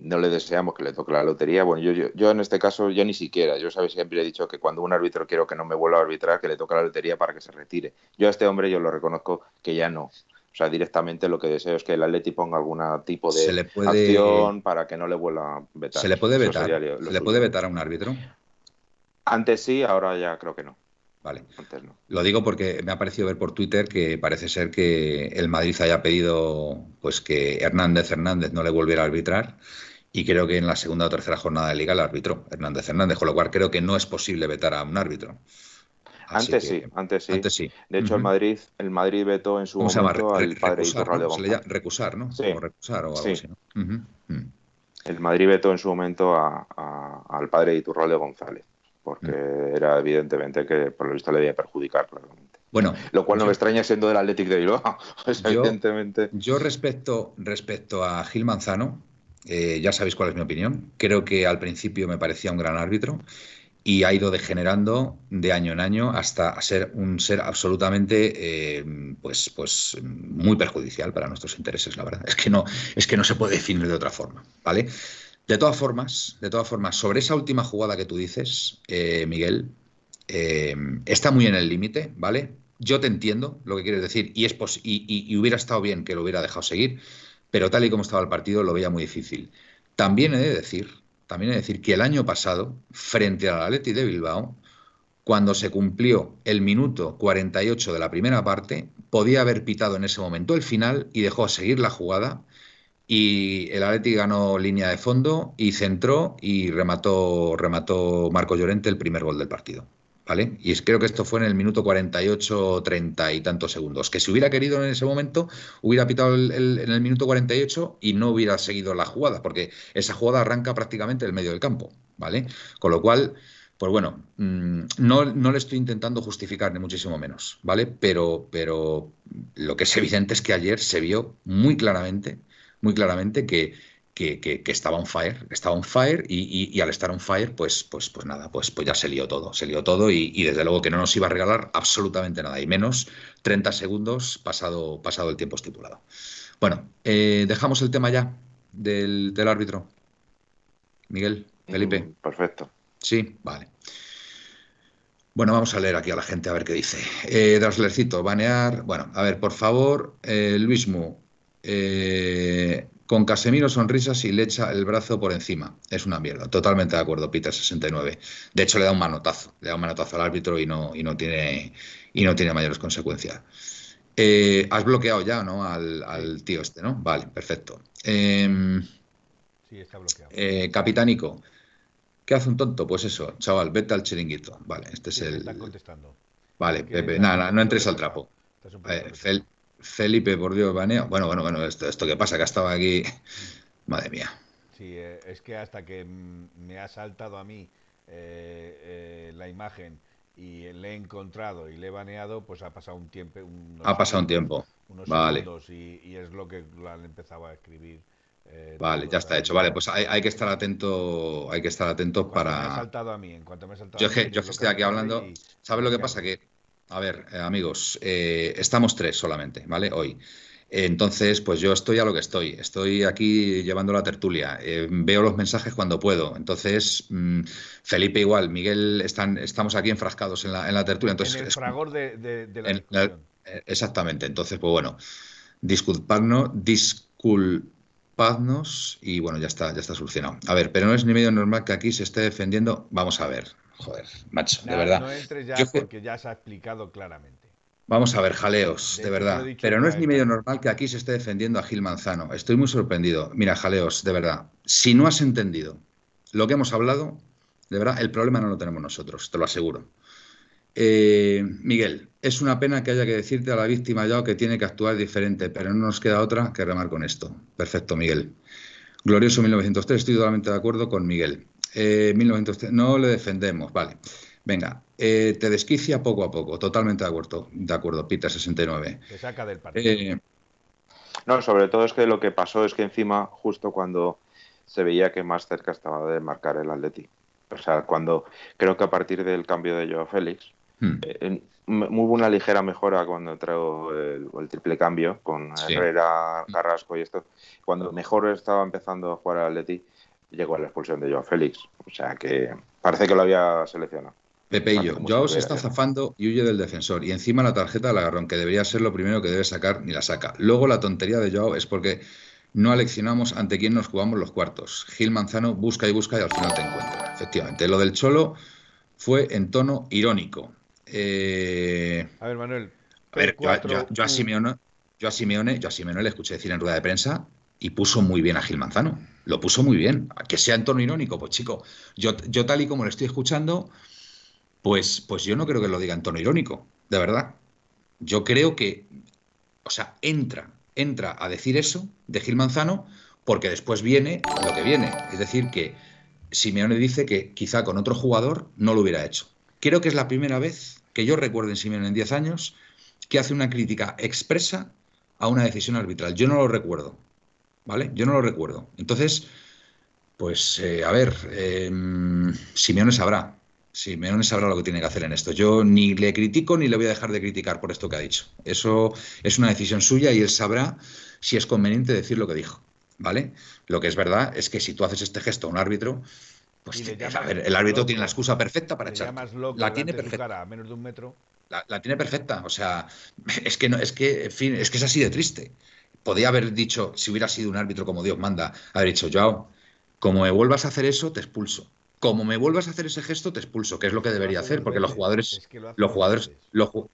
no le deseamos que le toque la lotería. Bueno, yo, yo, en este caso, yo ni siquiera, yo sabes, siempre he dicho que cuando un árbitro quiero que no me vuelva a arbitrar, que le toque la lotería para que se retire. Yo a este hombre yo lo reconozco que ya no. O sea, directamente lo que deseo es que el Atleti ponga algún tipo de acción para que no le vuelva a vetar.
¿Se le puede vetar? ¿Se le puede vetar a un árbitro?
Antes sí, ahora ya creo que no.
Vale. Antes no. Lo digo porque me ha parecido ver por Twitter que parece ser que el Madrid haya pedido pues que Hernández Hernández no le volviera a arbitrar y creo que en la segunda o tercera jornada de liga el árbitro Hernández Hernández, con lo cual creo que no es posible vetar a un árbitro.
Antes sí, antes sí. De hecho, el Madrid, el Madrid vetó en su momento al padre Iturralde
¿no? González. recusar, ¿no?
Sí. O recusar o algo así, ¿no? El Madrid vetó en su momento al padre Iturralde González, porque mm. era evidentemente que por lo visto le debía perjudicar claramente.
Bueno,
lo cual no me extraña siendo del Athletic de Bilbao, [LAUGHS] pues,
yo,
evidentemente.
Yo respecto, respecto a Gil Manzano, eh, ya sabéis cuál es mi opinión. Creo que al principio me parecía un gran árbitro y ha ido degenerando de año en año hasta ser un ser absolutamente eh, pues, pues muy perjudicial para nuestros intereses, la verdad. Es que no, es que no se puede definir de otra forma, ¿vale? De todas formas, de todas formas, sobre esa última jugada que tú dices, eh, Miguel, eh, está muy en el límite, ¿vale? Yo te entiendo lo que quieres decir y, es y hubiera estado bien que lo hubiera dejado seguir, pero tal y como estaba el partido lo veía muy difícil. También he de decir también es decir que el año pasado, frente al Atleti de Bilbao, cuando se cumplió el minuto 48 de la primera parte, podía haber pitado en ese momento el final y dejó seguir la jugada. Y el Atleti ganó línea de fondo y centró y remató, remató Marco Llorente el primer gol del partido. ¿Vale? Y creo que esto fue en el minuto 48, 30 y tantos segundos. Que si hubiera querido en ese momento, hubiera pitado en el minuto 48 y no hubiera seguido la jugada, porque esa jugada arranca prácticamente el medio del campo, ¿vale? Con lo cual, pues bueno, mm, no, no, le estoy intentando justificar ni muchísimo menos, ¿vale? Pero, pero lo que es evidente es que ayer se vio muy claramente, muy claramente que que, estaba on fire, estaba on fire y, al estar on fire, pues, pues, pues nada, pues, pues ya se lió todo, se lió todo y, desde luego que no nos iba a regalar absolutamente nada, y menos 30 segundos pasado, pasado el tiempo estipulado. Bueno, eh, dejamos el tema ya del, árbitro. Miguel, Felipe.
Mm, perfecto.
Sí, vale. Bueno, vamos a leer aquí a la gente a ver qué dice. Eh, Draslercito, banear. Bueno, a ver, por favor, eh, Luismu. Eh, con Casemiro sonrisas y le echa el brazo por encima. Es una mierda. Totalmente de acuerdo, Peter 69. De hecho, le da un manotazo. Le da un manotazo al árbitro y no, y no, tiene, y no tiene mayores consecuencias. Eh, has bloqueado ya, ¿no? Al, tío este, ¿no? Vale, perfecto. Em,
sí, está bloqueado.
Eh, Capitánico. ¿Qué hace un tonto? Pues eso, chaval, vete al chiringuito. Vale, este es el.
Están contestando.
Vale, Pepe, nada, no entres al trapo. Felipe, por Dios, baneo. Bueno, bueno, bueno, esto, esto que pasa, que estaba aquí. Madre mía.
Sí, eh, es que hasta que me ha saltado a mí eh, eh, la imagen y le he encontrado y le he baneado, pues ha pasado un tiempo.
ha pasado un tiempo.
Unos
vale.
y, y, es lo que han empezado a escribir.
vale, ya está hecho. Vale, pues hay, hay, que estar atento, hay que estar atento para.
Me ha saltado a mí, en cuanto me ha saltado
yo, a mí, yo, estoy aquí hablando. ¿Sabes lo que pasa? Que a ver, eh, amigos, eh, estamos tres solamente, ¿vale? Hoy. Entonces, pues yo estoy a lo que estoy. Estoy aquí llevando la tertulia. Eh, veo los mensajes cuando puedo. Entonces, mm, Felipe igual, Miguel, están, estamos aquí enfrascados en la, en la tertulia. Entonces,
en el fragor de,
la, Exactamente. Entonces, pues bueno, disculpadnos, disculpadnos y bueno, ya está, ya está solucionado. A ver, pero no es ni medio normal que aquí se esté defendiendo. Vamos a ver. Joder, macho, de verdad.
No entres ya porque ya se ha explicado claramente.
Vamos a ver, jaleos, de, verdad. Pero no es ni medio normal que aquí se esté defendiendo a Gil Manzano. Estoy muy sorprendido. Mira, jaleos, de verdad. Si no has entendido lo que hemos hablado, de verdad, el problema no lo tenemos nosotros, te lo aseguro. Eh, Miguel, es una pena que haya que decirte a la víctima ya que tiene que actuar diferente, pero no nos queda otra que remar con esto. Perfecto, Miguel. Glorioso 1903, estoy totalmente de acuerdo con Miguel. Eh, no le defendemos, vale. Venga, eh, te desquicia poco a poco, totalmente de acuerdo, de acuerdo, Peter 69.
Se saca del partido. Eh,
no, sobre todo es que lo que pasó es que encima, justo cuando se veía que más cerca estaba de marcar el Atleti. O sea, cuando creo que a partir del cambio de Joao Félix, hmm. hubo una ligera mejora cuando entró el, triple cambio con Herrera. Carrasco y esto. Cuando mejor estaba empezando a jugar al Atleti, llegó a la expulsión de Joao Félix. O sea que parece que lo había seleccionado.
Pepe y yo, Joao se está zafando y huye del defensor. Y encima la tarjeta del agarrón, que debería ser lo primero que debe sacar, ni la saca. Luego la tontería de Joao es porque no aleccionamos ante quién nos jugamos los cuartos. Gil Manzano busca y busca y al final te encuentra. Efectivamente, lo del Cholo fue en tono irónico. Eh,
a ver, Manuel.
A ver, yo, a Simeone, yo a Simeone, yo a Simeone le escuché decir en rueda de prensa y puso muy bien a Gil Manzano. Lo puso muy bien. Que sea en tono irónico, pues chico, yo, yo tal y como lo estoy escuchando, pues, pues yo no creo que lo diga en tono irónico, de verdad. Yo creo que, o sea, entra, entra a decir eso de Gil Manzano porque después viene lo que viene. Es decir, que Simeone dice que quizá con otro jugador no lo hubiera hecho. Creo que es la primera vez que yo recuerdo en Simeone en 10 años que hace una crítica expresa a una decisión arbitral. Yo no lo recuerdo. ¿Vale? Yo no lo recuerdo. Entonces, pues eh, a ver, eh, Simeone sabrá. Simeone sabrá lo que tiene que hacer en esto. Yo ni le critico ni le voy a dejar de criticar por esto que ha dicho. Eso es una decisión suya y él sabrá si es conveniente decir lo que dijo. ¿Vale? Lo que es verdad es que si tú haces este gesto a un árbitro, pues a ver, el árbitro tiene la excusa perfecta para echar.
La tiene perfecta. a menos de un metro.
La, la, tiene perfecta. O sea, [LAUGHS] es que no, es que, en fin, es que es así de triste podía haber dicho, si hubiera sido un árbitro como Dios manda, haber dicho, Joao, como me vuelvas a hacer eso, te expulso. Como me vuelvas a hacer ese gesto, te expulso, que es lo que debería hacer, porque los jugadores, los jugadores,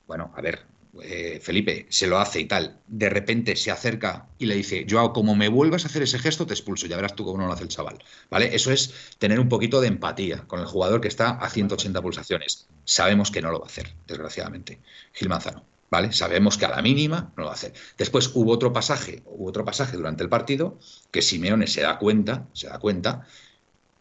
bueno, a ver, eh, Felipe se lo hace y tal, de repente se acerca y le dice, Joao, como me vuelvas a hacer ese gesto, te expulso, ya verás tú cómo no lo hace el chaval, ¿vale? Eso es tener un poquito de empatía con el jugador que está a 180 pulsaciones. Sabemos que no lo va a hacer, desgraciadamente, Gil Manzano. ¿Vale? Sabemos que a la mínima no lo hacer. Después hubo otro pasaje, hubo otro pasaje durante el partido que Simeone se da cuenta, se da cuenta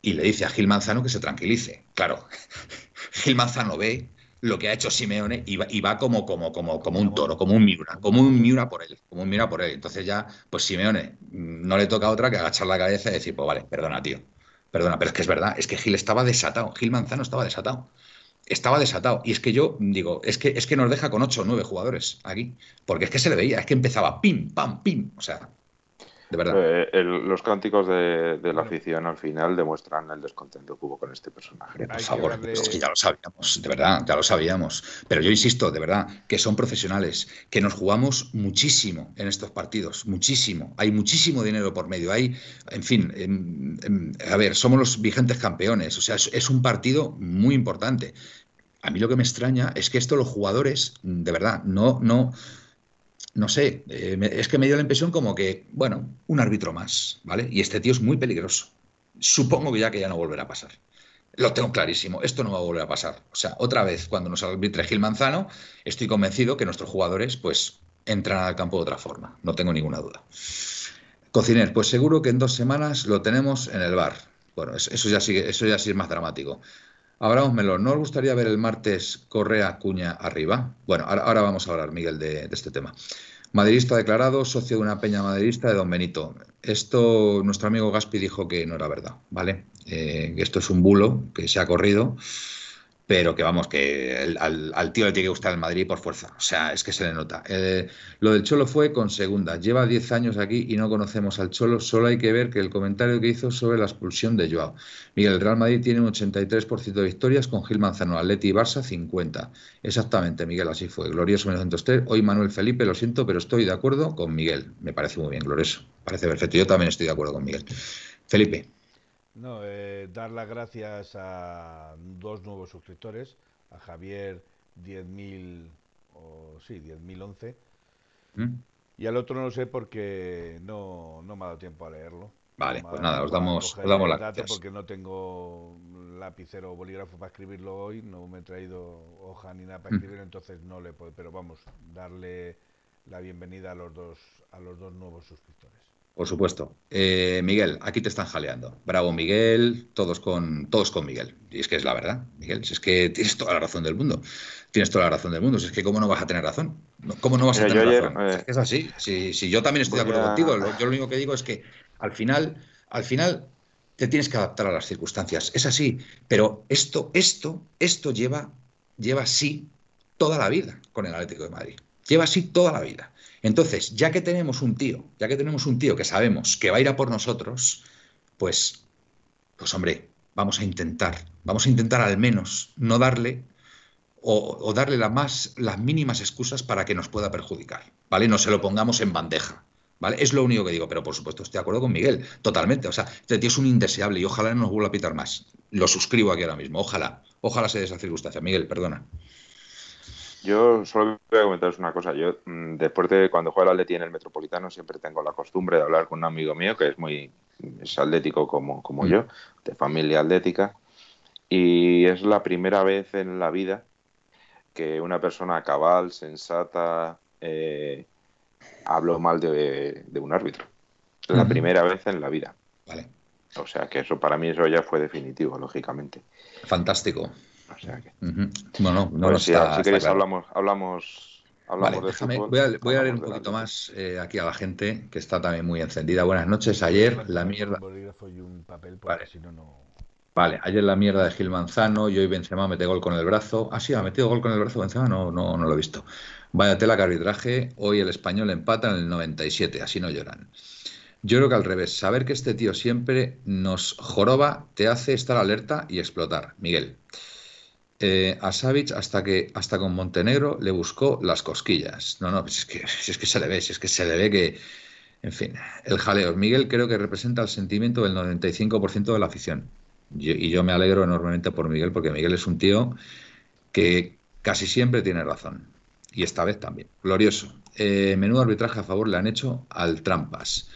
y le dice a Gil Manzano que se tranquilice. Claro, [LAUGHS] Gil Manzano ve lo que ha hecho Simeone y va, como, como, como, como un toro, como un Miura, como un Miura por él, como un Miura por él. Entonces ya, pues Simeone mm, no le toca otra que agachar la cabeza y decir, pues vale, perdona, tío, perdona, pero es que es verdad, es que Gil estaba desatado, Gil Manzano estaba desatado. Estaba desatado. Y es que yo digo, es que, es que nos deja con ocho o nueve jugadores aquí. Porque es que se le veía, es que empezaba pim, pam, pim. O sea, de verdad.
Eh, los cánticos de, la afición al final demuestran el descontento que hubo con este personaje.
Por favor, es que ya lo sabíamos, de verdad, ya lo sabíamos. Pero yo insisto, de verdad, que son profesionales, que nos jugamos muchísimo en estos partidos, muchísimo. Hay muchísimo dinero por medio. Hay, en fin, a ver, somos los vigentes campeones. O sea, es, un partido muy importante. A mí lo que me extraña es que esto los jugadores, de verdad, no, no, no sé, eh, es que me dio la impresión como que, bueno, un árbitro más, ¿vale? Y este tío es muy peligroso. Supongo que ya que ya no volverá a pasar. Lo tengo clarísimo, esto no va a volver a pasar. O sea, otra vez, cuando nos arbitre Gil Manzano, estoy convencido que nuestros jugadores, pues, entran al campo de otra forma, no tengo ninguna duda. Cociner, pues seguro que en dos semanas lo tenemos en el bar. Bueno, eso ya sigue, eso ya sí es más dramático. Melón, ¿no os gustaría ver el martes Correa Cuña arriba? Bueno, ahora, vamos a hablar, Miguel, de, este tema. Madridista declarado, socio de una peña madridista de Don Benito. Esto, nuestro amigo Gaspi dijo que no era verdad, ¿vale? Eh, esto es un bulo que se ha corrido pero que vamos, que al, tío le tiene que gustar el Madrid por fuerza. O sea, es que se le nota. Eh, lo del Cholo fue con segunda. Lleva 10 años aquí y no conocemos al Cholo. Solo hay que ver que el comentario que hizo sobre la expulsión de Joao. Miguel, el Real Madrid tiene un 83% de victorias con Gil Manzano, Atleti y Barça 50. Exactamente, Miguel, así fue. Glorioso 1903. Hoy Manuel Felipe, lo siento, pero estoy de acuerdo con Miguel. Me parece muy bien, glorioso. Parece perfecto. Yo también estoy de acuerdo con Miguel. Felipe.
No, eh, dar las gracias a dos nuevos suscriptores, a Javier 10.000, o sí, 10.011, ¿Mm? y al otro no lo sé porque no, no me ha dado tiempo a leerlo.
Vale, pues nada, os damos, os damos las gracias.
Porque no tengo lapicero o bolígrafo para escribirlo hoy, no me he traído hoja ni nada para ¿Mm? escribirlo, entonces no le puedo, pero vamos, darle la bienvenida a los dos, a los dos nuevos suscriptores.
Por supuesto. Eh, Miguel, aquí te están jaleando. Bravo, Miguel, todos con, todos con Miguel. Y es que es la verdad, Miguel, si es que tienes toda la razón del mundo. Tienes toda la razón del mundo. Si es que, ¿cómo no vas a tener razón? ¿Cómo no vas a tener razón? Eh, es, así. Si, yo también estoy de acuerdo contigo, yo lo único que digo es que al final, al final te tienes que adaptar a las circunstancias. Es así. Pero esto, esto, esto lleva, lleva así toda la vida con el Atlético de Madrid. Lleva así toda la vida. Entonces, ya que tenemos un tío, ya que tenemos un tío que sabemos que va a ir a por nosotros, pues, pues hombre, vamos a intentar, vamos a intentar al menos no darle o, darle la más, las mínimas excusas para que nos pueda perjudicar, ¿vale? No se lo pongamos en bandeja, ¿vale? Es lo único que digo, pero por supuesto estoy de acuerdo con Miguel, totalmente. O sea, este tío es un indeseable y ojalá no nos vuelva a pitar más. Lo suscribo aquí ahora mismo, ojalá, ojalá sea esa circunstancia. Miguel, perdona.
Yo solo voy a comentaros una cosa. Yo, mm, después de cuando juego al Atleti en el Metropolitano, siempre tengo la costumbre de hablar con un amigo mío que es muy es atlético como, como mm. yo, de familia atlética. Y es la primera vez en la vida que una persona cabal, sensata, eh, habló mal de, un árbitro. La primera vez en la vida.
Vale.
O sea que eso para mí eso ya fue definitivo, lógicamente.
Fantástico.
O sea que...
No, no, no
si, queréis hablamos, hablamos, hablamos
de Voy a, voy a leer un poquito más eh, aquí a la gente que está también muy encendida. Buenas noches. Ayer la mierda... Vale. ayer la mierda de Gil Manzano y hoy Benzema mete gol con el brazo. Ah, sí, ha metido gol con el brazo Benzema, no, no, no lo he visto. Vaya tela que arbitraje, hoy el español empata en el 97, así no lloran. Yo creo que al revés, saber que este tío siempre nos joroba te hace estar alerta y explotar. Miguel. Eh, a Savic hasta que hasta con Montenegro le buscó las cosquillas. No, no, pues es que, es que se le ve, es que se le ve que, en fin, el jaleo. Miguel creo que representa el sentimiento del 95% de la afición. y yo me alegro enormemente por Miguel, porque Miguel es un tío que casi siempre tiene razón. Y esta vez también. Glorioso. Eh, menudo arbitraje a favor le han hecho al Trampas.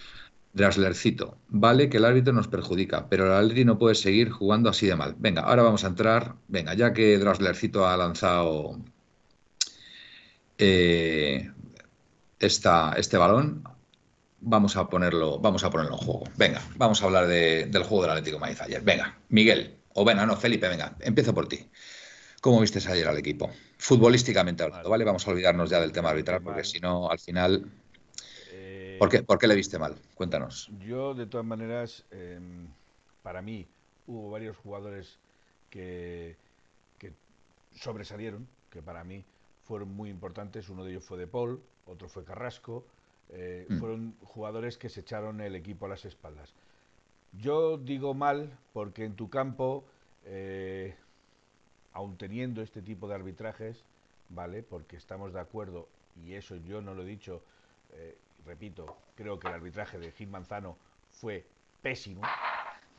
Draslercito, vale que el árbitro nos perjudica, pero el Atleti no puede seguir jugando así de mal. Venga, ahora vamos a entrar. Venga, ya que Draslercito ha lanzado eh, este balón, vamos a ponerlo, vamos a ponerlo en juego. Venga, vamos a hablar del juego del Atlético Madrid ayer. Venga, Miguel, o venga, no, Felipe, venga, empiezo por ti. ¿Cómo viste ayer al equipo? Futbolísticamente hablando, ¿vale? Vamos a olvidarnos ya del tema arbitral, porque si no, al final. Eh, ¿Por, qué, le viste mal? Cuéntanos.
Yo, de todas maneras, em, para mí, hubo varios jugadores que, que sobresalieron, que para mí fueron muy importantes. Uno de ellos fue De Paul, otro fue Carrasco. Eh, mm. Fueron jugadores que se echaron el equipo a las espaldas. Yo digo mal porque en tu campo, eh, aun teniendo este tipo de arbitrajes, ¿vale? Porque estamos de acuerdo, y eso yo no lo he dicho, eh, repito, creo que el arbitraje de Jim Manzano fue pésimo,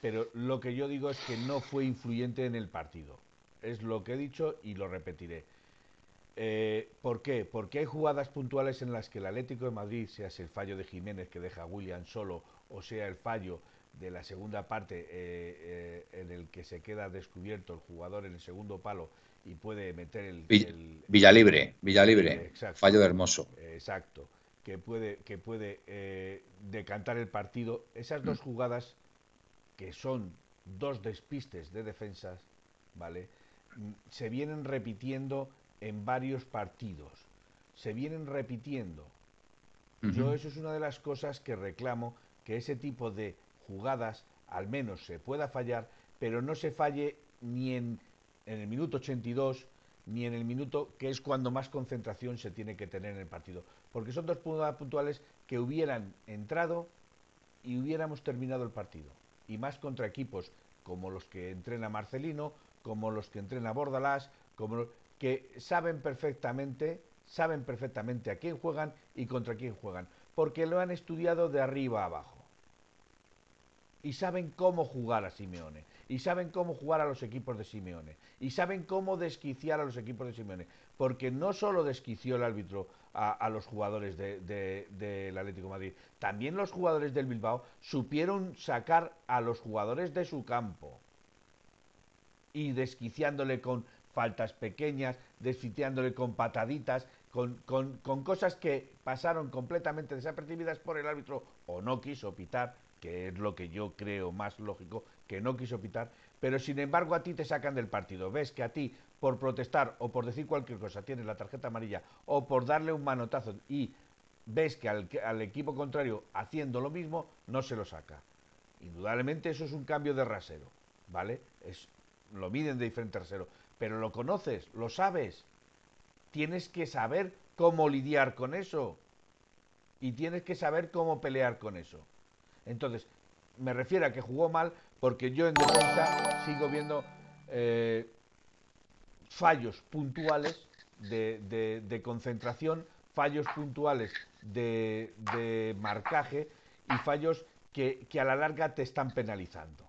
pero lo que yo digo es que no fue influyente en el partido. Es lo que he dicho y lo repetiré. Eh, ¿Por qué? Porque hay jugadas puntuales en las que el Atlético de Madrid, sea el fallo de Jiménez que deja a William solo, o sea el fallo de la segunda parte eh, eh, en el que se queda descubierto el jugador en el segundo palo y puede meter el...
Villa, Libre, Villa Libre, fallo de Hermoso.
exacto, que puede, que puede decantar el partido. Esas dos jugadas, que son dos despistes de defensas, ¿vale? Mm, se vienen repitiendo en varios partidos. Se vienen repitiendo. Yo eso es una de las cosas que reclamo, que ese tipo de jugadas al menos se pueda fallar, pero no se falle ni en, en el minuto 82 ni en el minuto que es cuando más concentración se tiene que tener en el partido. Porque son dos puntuales que hubieran entrado y hubiéramos terminado el partido. Y más contra equipos como los que entrena Marcelino, como los que entrena Bordalás, como que saben perfectamente, saben perfectamente a quién juegan y contra quién juegan, porque lo han estudiado de arriba a abajo. Y saben cómo jugar a Simeone, y saben cómo jugar a los equipos de Simeone, y saben cómo desquiciar a los equipos de Simeone, porque no solo desquició el árbitro a, los jugadores del de, Atlético Madrid, también los jugadores del Bilbao supieron sacar a los jugadores de su campo y desquiciándole con faltas pequeñas, desfiteándole con pataditas, con, con, cosas que pasaron completamente desapercibidas por el árbitro o no quiso pitar, que es lo que yo creo más lógico, que no quiso pitar, pero sin embargo a ti te sacan del partido. Ves que a ti, por protestar o por decir cualquier cosa, tienes la tarjeta amarilla o por darle un manotazo y ves que al, al equipo contrario haciendo lo mismo, no se lo saca. Indudablemente eso es un cambio de rasero, ¿vale? Es, lo miden de diferente rasero pero lo conoces, lo sabes. Tienes que saber cómo lidiar con eso. Y tienes que saber cómo pelear con eso. Entonces, me refiero a que jugó mal porque yo en defensa sigo viendo eh, fallos puntuales de, concentración, fallos puntuales de, marcaje y fallos que, a la larga te están penalizando.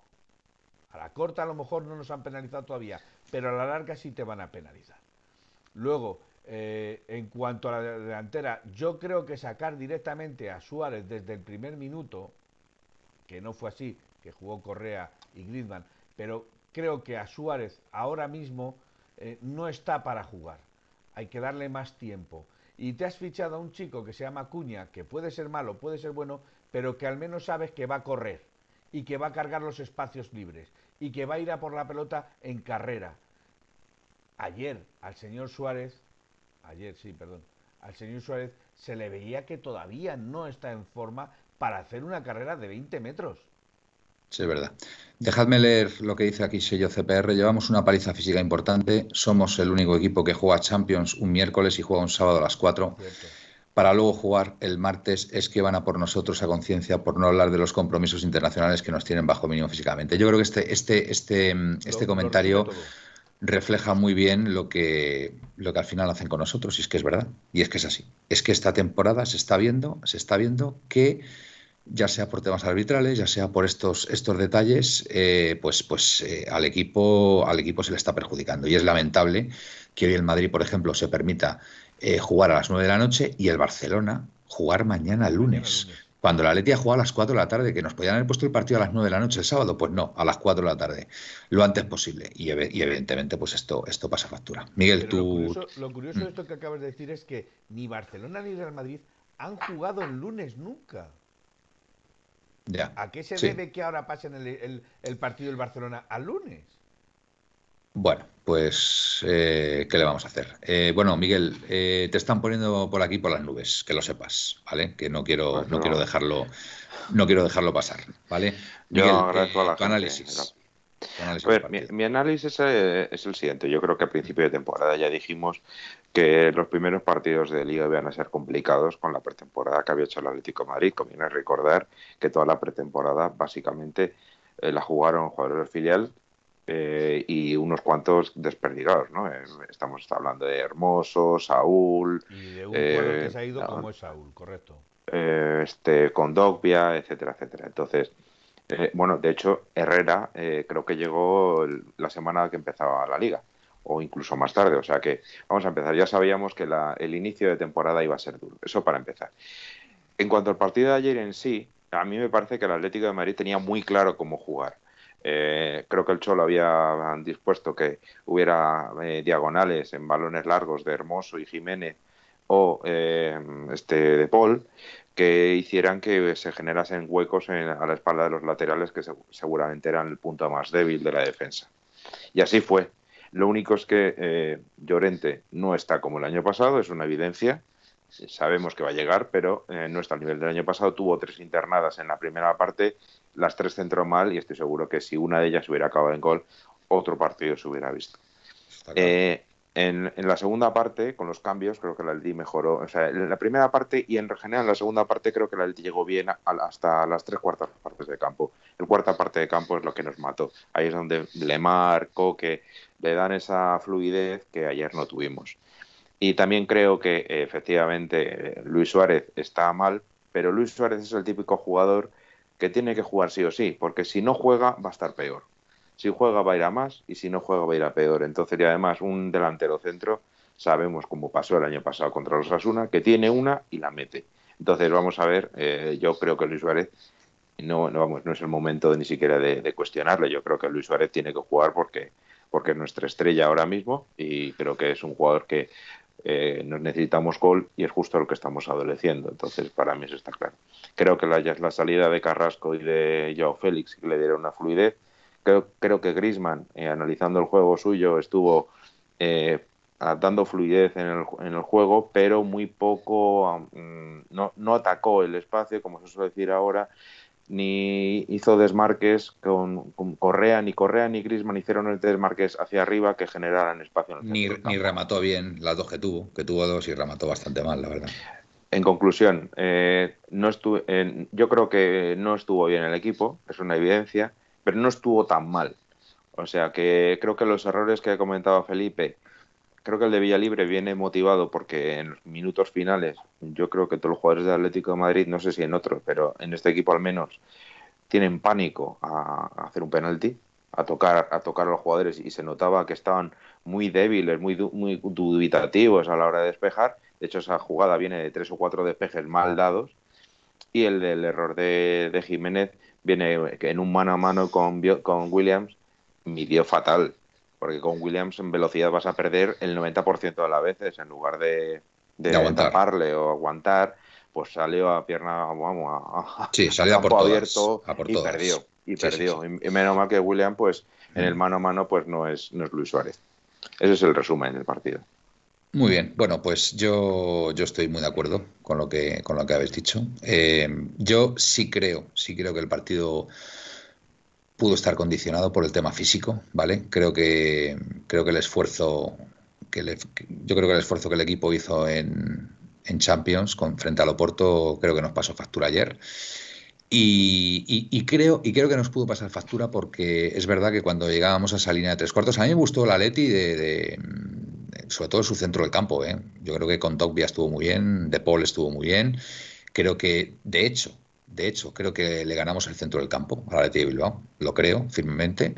A la corta a lo mejor no nos han penalizado todavía, pero a la larga sí te van a penalizar. Luego, eh, en cuanto a la delantera, yo creo que sacar directamente a Suárez desde el primer minuto, que no fue así, que jugó Correa y Griezmann, pero creo que a Suárez ahora mismo eh, no está para jugar. Hay que darle más tiempo. Y te has fichado a un chico que se llama Cuña, que puede ser malo, puede ser bueno, pero que al menos sabes que va a correr y que va a cargar los espacios libres y que va a ir a por la pelota en carrera. Ayer al señor Suárez, ayer sí, perdón, al señor Suárez se le veía que todavía no está en forma para hacer una carrera de 20 metros.
Sí, es verdad. Dejadme leer lo que dice aquí sello CPR. Llevamos una paliza física importante. Somos el único equipo que juega Champions un miércoles y juega un sábado a las 4 para luego jugar el martes es que van a por nosotros a conciencia por no hablar de los compromisos internacionales que nos tienen bajo mínimo físicamente. Yo creo que este, este, este, este comentario refleja muy bien lo que, lo que al final hacen con nosotros, y es que es verdad, y es que es así. Es que esta temporada se está viendo, se está viendo que ya sea por temas arbitrales, ya sea por estos, estos detalles, eh, pues, pues eh, al, equipo, al equipo se le está perjudicando. Y es lamentable que hoy el Madrid, por ejemplo, se permita eh, jugar a las 9 de la noche y el Barcelona jugar mañana lunes. Cuando la Letia juega a las 4 de la tarde, que nos podían haber puesto el partido a las 9 de la noche el sábado, pues no, a las 4 de la tarde, lo antes posible. Y, evidentemente, pues esto, esto pasa factura. Miguel, tú.
Lo curioso, de mm. esto que acabas de decir es que ni Barcelona ni Real Madrid han jugado el lunes nunca.
Ya.
¿A qué se debe que ahora pasen el, el, partido del Barcelona al lunes?
Bueno, pues, eh, ¿qué le vamos a hacer? Eh, bueno, Miguel, eh, te están poniendo por aquí por las nubes, que lo sepas, ¿vale? Que no quiero, pues no, quiero dejarlo, no quiero dejarlo pasar, ¿vale?
Miguel, tu análisis. a ver, mi, análisis es, el siguiente. Yo creo que a principio de temporada ya dijimos que los primeros partidos de Liga iban a ser complicados con la pretemporada que había hecho el Atlético de Madrid. Conviene recordar que toda la pretemporada básicamente la jugaron jugadores del filial eh, y unos cuantos desperdigados, ¿no? Eh, estamos hablando de Hermoso, Saúl...
Y de un eh, que se ha ido como es Saúl, correcto.
Eh, este, con Dogbia, etcétera, etcétera. Entonces, bueno, de hecho, Herrera creo que llegó la semana que empezaba la liga, o incluso más tarde, o sea que vamos a empezar. Ya sabíamos que el inicio de temporada iba a ser duro, eso para empezar. En cuanto al partido de ayer en sí, a mí me parece que el Atlético de Madrid tenía muy claro cómo jugar eh, creo que el Cholo había dispuesto que hubiera eh, diagonales en balones largos de Hermoso y Jiménez o eh, este de Paul que hicieran que se generasen huecos a la espalda de los laterales que seguramente eran el punto más débil de la defensa. Y así fue. Lo único es que Llorente no está como el año pasado, es una evidencia. Sabemos que va a llegar, pero no está al nivel del año pasado. Tuvo tres internadas en la primera parte las tres centró mal y estoy seguro que si una de ellas hubiera acabado en gol, otro partido se hubiera visto. Eh, en, la segunda parte, con los cambios, creo que la Aldi mejoró. O sea, en la primera parte y en general en la segunda parte creo que la Aldi llegó bien hasta las tres cuartas partes de campo. El cuarta parte de campo es lo que nos mató. Ahí es donde Lemar, Coque le dan esa fluidez que ayer no tuvimos. Y también creo que efectivamente Luis Suárez está mal, pero Luis Suárez es el típico jugador que tiene que jugar sí o sí, porque si no juega va a estar peor. Si juega va a ir a más y si no juega va a ir a peor. Entonces, y además, un delantero centro, sabemos como pasó el año pasado contra los Asuna, que tiene una y la mete. Entonces, vamos a ver, eh, yo creo que Luis Suárez no, no, vamos, no es el momento ni siquiera de, cuestionarle. Yo creo que Luis Suárez tiene que jugar porque, porque es nuestra estrella ahora mismo y creo que es un jugador que eh, nos necesitamos gol y es justo lo que estamos adoleciendo. Entonces, para mí eso está claro. Creo que la, la salida de Carrasco y de Joao Félix le dieron una fluidez. Creo, creo que Grisman, eh, analizando el juego suyo, estuvo eh, dando fluidez en el, en el, juego, pero muy poco, mm, no, no atacó el espacio, como se suele decir ahora, ni hizo desmarques con, Correa, ni Correa ni Grisman hicieron el desmarques hacia arriba que generaran espacio. En
el ni, ni remató bien las dos que tuvo, que tuvo dos y remató bastante mal, la verdad.
En conclusión, eh, no estuve, yo creo que no estuvo bien el equipo, es una evidencia, pero no estuvo tan mal. O sea que creo que los errores que ha comentado Felipe creo que el de Villalibre viene motivado porque en los minutos finales, yo creo que todos los jugadores de Atlético de Madrid, no sé si en otros, pero en este equipo al menos, tienen pánico a, hacer un penalti, a tocar, a tocar a los jugadores y se notaba que estaban muy débiles, muy, muy dubitativos a la hora de despejar. De hecho, esa jugada viene de tres o cuatro despejes mal dados y el del error de, de Jiménez viene en un mano a mano con, con Williams, midió fatal porque con Williams en velocidad vas a perder el 90% de las veces, en lugar de, de, taparle o aguantar, pues salió a pierna, vamos, a,
sí, salió a por
abierto y perdió. Y perdió. Y menos mal que William, pues en el mm. mano a mano, pues no es, no es Luis Suárez. Ese es el resumen del partido.
Muy bien, bueno, pues yo, yo estoy muy de acuerdo con lo que, con lo que habéis dicho. Eh, yo sí creo, sí creo que el partido pudo estar condicionado por el tema físico, ¿vale? Creo que, creo que el esfuerzo que yo creo que el esfuerzo que el equipo hizo en, en Champions con frente al Oporto creo que nos pasó factura ayer. Y, creo, y creo que nos pudo pasar factura porque es verdad que cuando llegábamos a esa línea de tres cuartos, a mí me gustó la Leti de, de, sobre todo su centro del campo. ¿eh? Yo creo que con Togbia estuvo muy bien, De Paul estuvo muy bien. Creo que, de hecho, de hecho, creo que le ganamos el centro del campo a la Leti de Bilbao, lo creo firmemente.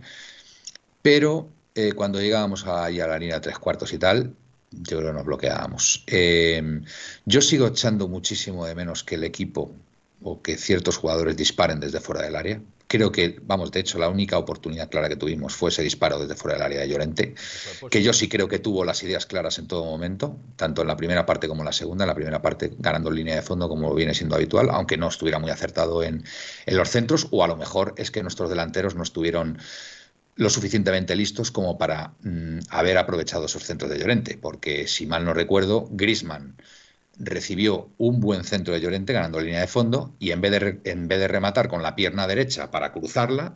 Pero eh, cuando llegábamos ahí a la línea de tres cuartos y tal, yo creo que nos bloqueábamos. Eh, yo sigo echando muchísimo de menos que el equipo o que ciertos jugadores disparen desde fuera del área. Creo que, vamos, de hecho, la única oportunidad clara que tuvimos fue ese disparo desde fuera del área de Llorente, que yo sí creo que tuvo las ideas claras en todo momento, tanto en la primera parte como en la segunda. En la primera parte ganando línea de fondo, como viene siendo habitual, aunque no estuviera muy acertado en, en los centros, o a lo mejor es que nuestros delanteros no estuvieron lo suficientemente listos como para mm, haber aprovechado esos centros de Llorente, porque si mal no recuerdo, Grisman recibió un buen centro de Llorente ganando línea de fondo y en vez de, en vez de rematar con la pierna derecha para cruzarla,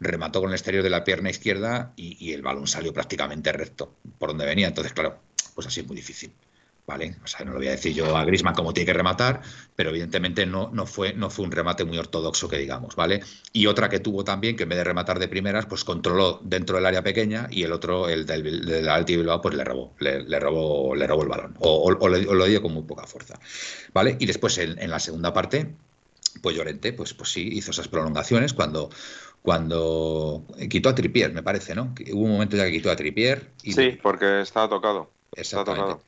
remató con el exterior de la pierna izquierda y, y el balón salió prácticamente recto por donde venía. Entonces, claro, pues así es muy difícil. ¿Vale? O sea, no lo voy a decir yo a Grisman cómo tiene que rematar, pero evidentemente no, no, fue, no fue un remate muy ortodoxo que digamos, ¿vale? Y otra que tuvo también, que en vez de rematar de primeras, pues controló dentro del área pequeña y el otro, el del, del Alti Bilbao, pues le robó, le, robó, le robó el balón, o, lo dio con muy poca fuerza, ¿vale? Y después en, la segunda parte, pues Llorente, pues, pues sí, hizo esas prolongaciones cuando cuando quitó a Tripier, me parece, ¿no? Hubo un momento ya que quitó a Tripier.
Y... Sí, porque estaba tocado.
Estaba tocado.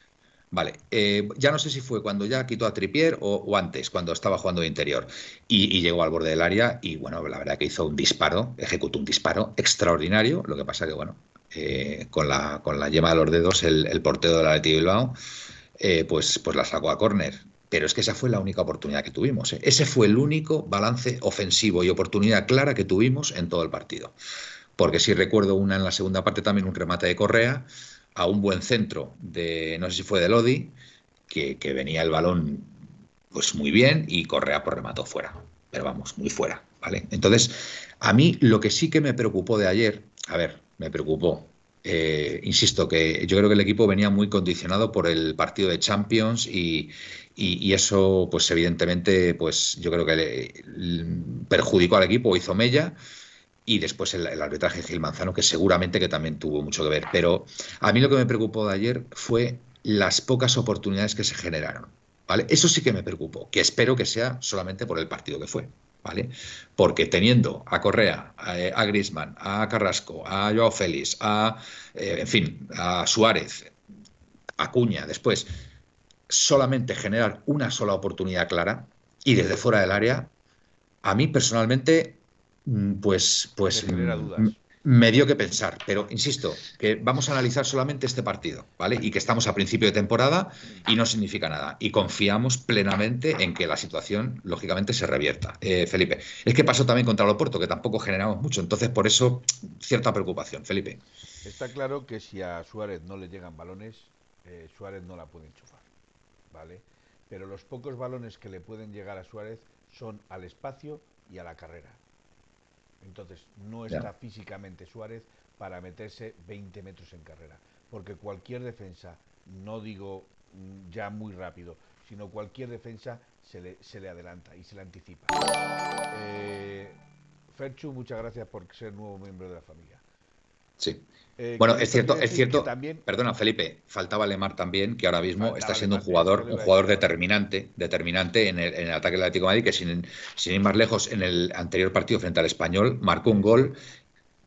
Vale, eh, ya no sé si fue cuando ya quitó a Tripier o, antes, cuando estaba jugando de interior. Y, llegó al borde del área y, bueno, la verdad que hizo un disparo, ejecutó un disparo extraordinario. Lo que pasa que, bueno, eh, con, la, con la yema de los dedos, el, portero del Atleti Bilbao, eh, pues, pues la sacó a córner. Pero es que esa fue la única oportunidad que tuvimos. Ese fue el único balance ofensivo y oportunidad clara que tuvimos en todo el partido. Porque si recuerdo una en la segunda parte también, un remate de Correa a un buen centro de, no sé si fue de Lodi, que, venía el balón pues muy bien y Correa por remató fuera, pero vamos, muy fuera, ¿vale? Entonces, a mí lo que sí que me preocupó de ayer, a ver, me preocupó, eh, insisto que yo creo que el equipo venía muy condicionado por el partido de Champions y, eso, pues evidentemente, pues yo creo que perjudicó al equipo, hizo mella y después el, arbitraje de Gil Manzano, que seguramente que también tuvo mucho que ver. Pero a mí lo que me preocupó de ayer fue las pocas oportunidades que se generaron. ¿vale? Eso sí que me preocupó, que espero que sea solamente por el partido que fue. ¿vale? Porque teniendo a Correa, a, Grisman, a Carrasco, a Joao Félix, a, eh, en fin, a Suárez, a Cuña, después, solamente generar una sola oportunidad clara y desde fuera del área, a mí personalmente pues, pues mm, me dio que pensar. Pero insisto, que vamos a analizar solamente este partido, ¿vale? Y que estamos a principio de temporada y no significa nada. Y confiamos plenamente en que la situación, lógicamente, se revierta. Eh, Felipe, es que pasó también contra el Oporto, que tampoco generamos mucho. Entonces, por eso, cierta preocupación. Felipe.
Está claro que si a Suárez no le llegan balones, eh, Suárez no la puede enchufar, ¿vale? Pero los pocos balones que le pueden llegar a Suárez son al espacio y a la carrera. Entonces, no está físicamente Suárez para meterse 20 metros en carrera. Porque cualquier defensa, no digo mm, ya muy rápido, sino cualquier defensa se le, se le adelanta y se le anticipa. Eh, Ferchu, muchas gracias por ser nuevo miembro de la familia.
Sí. Eh, bueno, es cierto, es cierto. Perdona, Felipe, faltaba Lemar también, que ahora mismo está siendo un jugador, un jugador determinante, determinante en el, en el ataque del Atlético de Madrid, que sin, sin, ir más lejos, en el anterior partido frente al Español marcó un gol.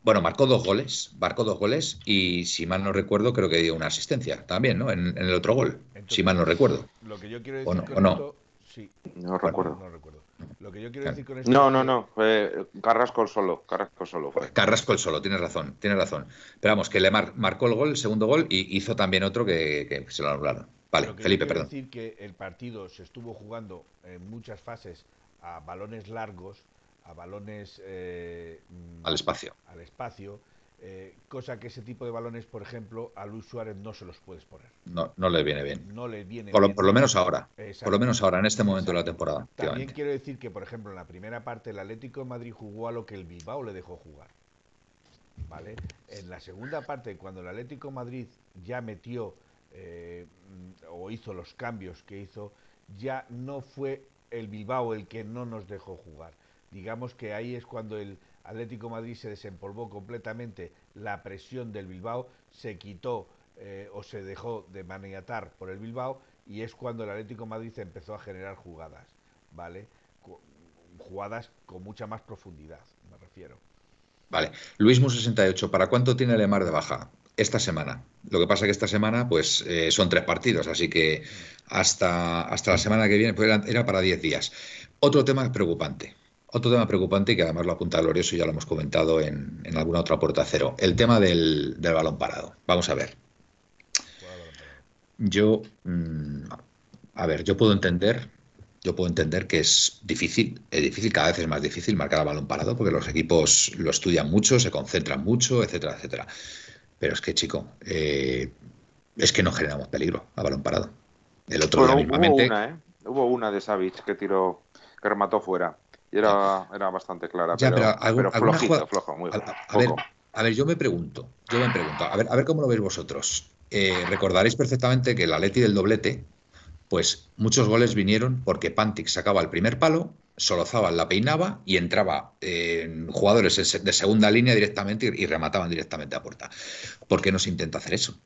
Bueno, marcó dos goles, marcó dos goles y si mal no recuerdo, creo que dio una asistencia también, ¿no? En, el otro gol, si mal no recuerdo.
Lo que yo quiero decir
o no,
sí. No recuerdo.
No recuerdo. Lo que yo quiero decir con
esto. No, no, no. Fue Carrasco el solo. Carrasco solo fue.
Carrasco el solo, tienes razón, tienes razón. Pero vamos, que le marcó el gol, el segundo gol, y hizo también otro que, se lo anularon. Vale, Felipe, perdón.
decir que el partido se estuvo jugando en muchas fases a balones largos, a balones. Eh,
al espacio.
Al espacio eh, cosa que ese tipo de balones, por ejemplo, a Luis Suárez no se los puedes poner.
No, no le viene bien.
No le viene
por lo,
bien.
Por lo menos ahora. Por lo menos ahora, en este momento de la temporada.
También quiero decir que, por ejemplo, en la primera parte el Atlético de Madrid jugó a lo que el Bilbao le dejó jugar. ¿Vale? En la segunda parte, cuando el Atlético de Madrid ya metió eh, o hizo los cambios que hizo, ya no fue el Bilbao el que no nos dejó jugar. Digamos que ahí es cuando el, Atlético Madrid se desempolvó completamente la presión del Bilbao, se quitó eh, o se dejó de maniatar por el Bilbao y es cuando el Atlético Madrid empezó a generar jugadas, ¿vale? Jugadas con mucha más profundidad, me refiero.
Vale. Luis Mu 68, ¿para cuánto tiene Lemar de baja? Esta semana. Lo que pasa que esta semana, pues, eh, son tres partidos, así que hasta, hasta la semana que viene, pues era para 10 días. Otro tema preocupante. Otro tema preocupante que además lo apunta Glorioso y ya lo hemos comentado en, alguna otra puerta cero, el tema del, balón parado. Vamos a ver. Yo, mm, a ver, yo puedo entender yo puedo entender que es difícil, es difícil, cada vez es más difícil marcar a balón parado porque los equipos lo estudian mucho, se concentran mucho, etcétera, etcétera. Pero es que, chico, eh, es que no generamos peligro a balón parado. El otro día mismamente.
Hubo una, ¿eh? Hubo una de Savic que tiró, que remató fuera. Y era, era bastante clara. pero, pero, flojito, flojo, muy
a, ver, a ver, yo me pregunto, yo me pregunto, a ver, a ver cómo lo veis vosotros. Eh, recordaréis perfectamente que el Atleti del doblete, pues muchos goles vinieron porque Pantic sacaba el primer palo, Solozábal la peinaba y entraba en jugadores de segunda línea directamente y remataban directamente a puerta. ¿Por qué no se intenta hacer eso?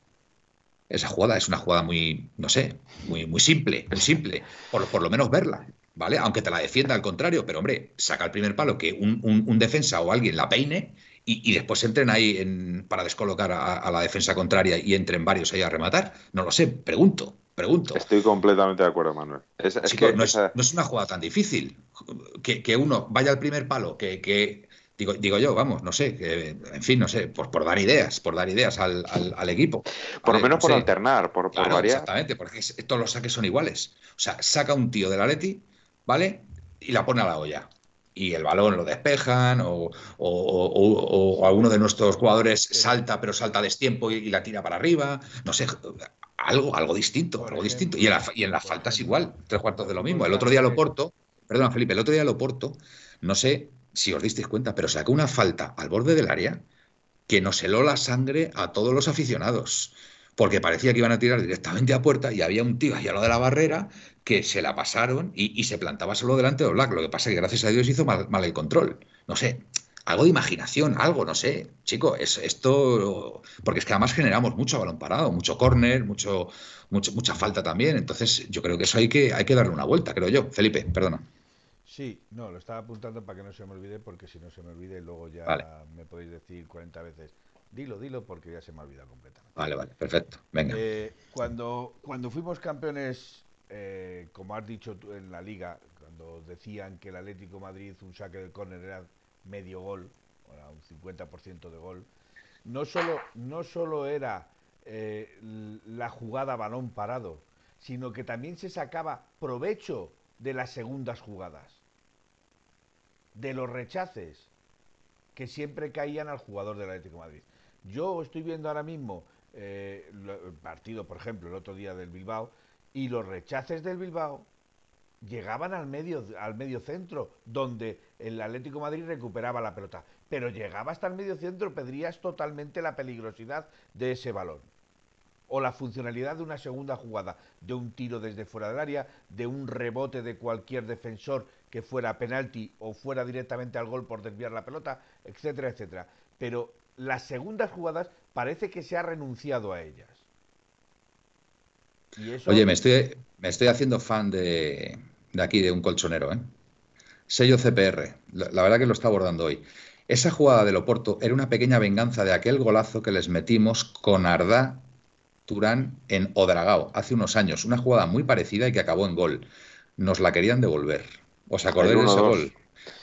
Esa jugada es una jugada muy, no sé, muy, muy simple, muy simple, por, por lo menos verla. ¿Vale? Aunque te la defienda al contrario, pero hombre, saca el primer palo que un, un defensa o alguien la peine y, después entren ahí en, para descolocar a, la defensa contraria y entren varios ahí a rematar. No lo sé, pregunto, pregunto.
Estoy completamente de acuerdo, Manuel.
Es, no, es, una jugada tan difícil que, uno vaya al primer palo, que, digo, digo yo, vamos, no sé, que, en fin, no sé, por, por dar ideas, por dar ideas al, al, equipo.
Por lo menos por alternar, por, por variar.
Exactamente, porque todos los saques son iguales. O sea, saca un tío de la Leti, ¿vale? Y la pone a la olla y el balón lo despejan o, o, alguno de nuestros jugadores salta pero salta a destiempo y, la tira para arriba, no sé, algo, algo distinto, algo distinto. Y en, la, y en las faltas igual, tres cuartos de lo mismo. El otro día lo porto, perdón Felipe, el otro día lo porto, no sé si os disteis cuenta, pero sacó una falta al borde del área que nos heló la sangre a todos los aficionados porque parecía que iban a tirar directamente a puerta y había un tío allá lo de la barrera que se la pasaron y, se plantaba solo delante de Black. Lo que pasa es que gracias a Dios hizo mal, el control. No sé, algo de imaginación, algo, no sé. Chico, es, esto. Porque es que además generamos mucho balón parado, mucho córner, mucho, mucho, mucha falta también. Entonces, yo creo que eso hay que, hay que darle una vuelta, creo yo. Felipe, perdona.
Sí, no, lo estaba apuntando para que no se me olvide, porque si no se me olvide, luego ya me podéis decir 40 veces. Dilo, dilo, porque ya se me ha olvidado completamente.
Vale, vale, perfecto. Venga.
Eh, cuando, cuando fuimos campeones eh, como has dicho tú en la liga, cuando decían que el Atlético Madrid un saque del córner era medio gol, o un 50% de gol, no solo, no solo era eh, la jugada balón parado, sino que también se sacaba provecho de las segundas jugadas, de los rechaces que siempre caían al jugador del Atlético Madrid. Yo estoy viendo ahora mismo eh, el partido, por ejemplo, el otro día del Bilbao, y los rechaces del Bilbao llegaban al medio, al medio centro, donde el Atlético Madrid recuperaba la pelota. Pero llegaba hasta el medio centro, pedrías totalmente la peligrosidad de ese balón. O la funcionalidad de una segunda jugada, de un tiro desde fuera del área, de un rebote de cualquier defensor que fuera penalti o fuera directamente al gol por desviar la pelota, etcétera, etcétera. Pero las segundas jugadas parece que se ha renunciado a ellas.
Oye, me estoy, me estoy haciendo fan de, aquí, de un colchonero, ¿eh? Sello CPR, la, verdad que lo está abordando hoy. Esa jugada del Oporto era una pequeña venganza de aquel golazo que les metimos con Ardá Turán en Odragao hace unos años. Una jugada muy parecida y que acabó en gol. Nos la querían devolver. ¿Os acordáis de ese gol?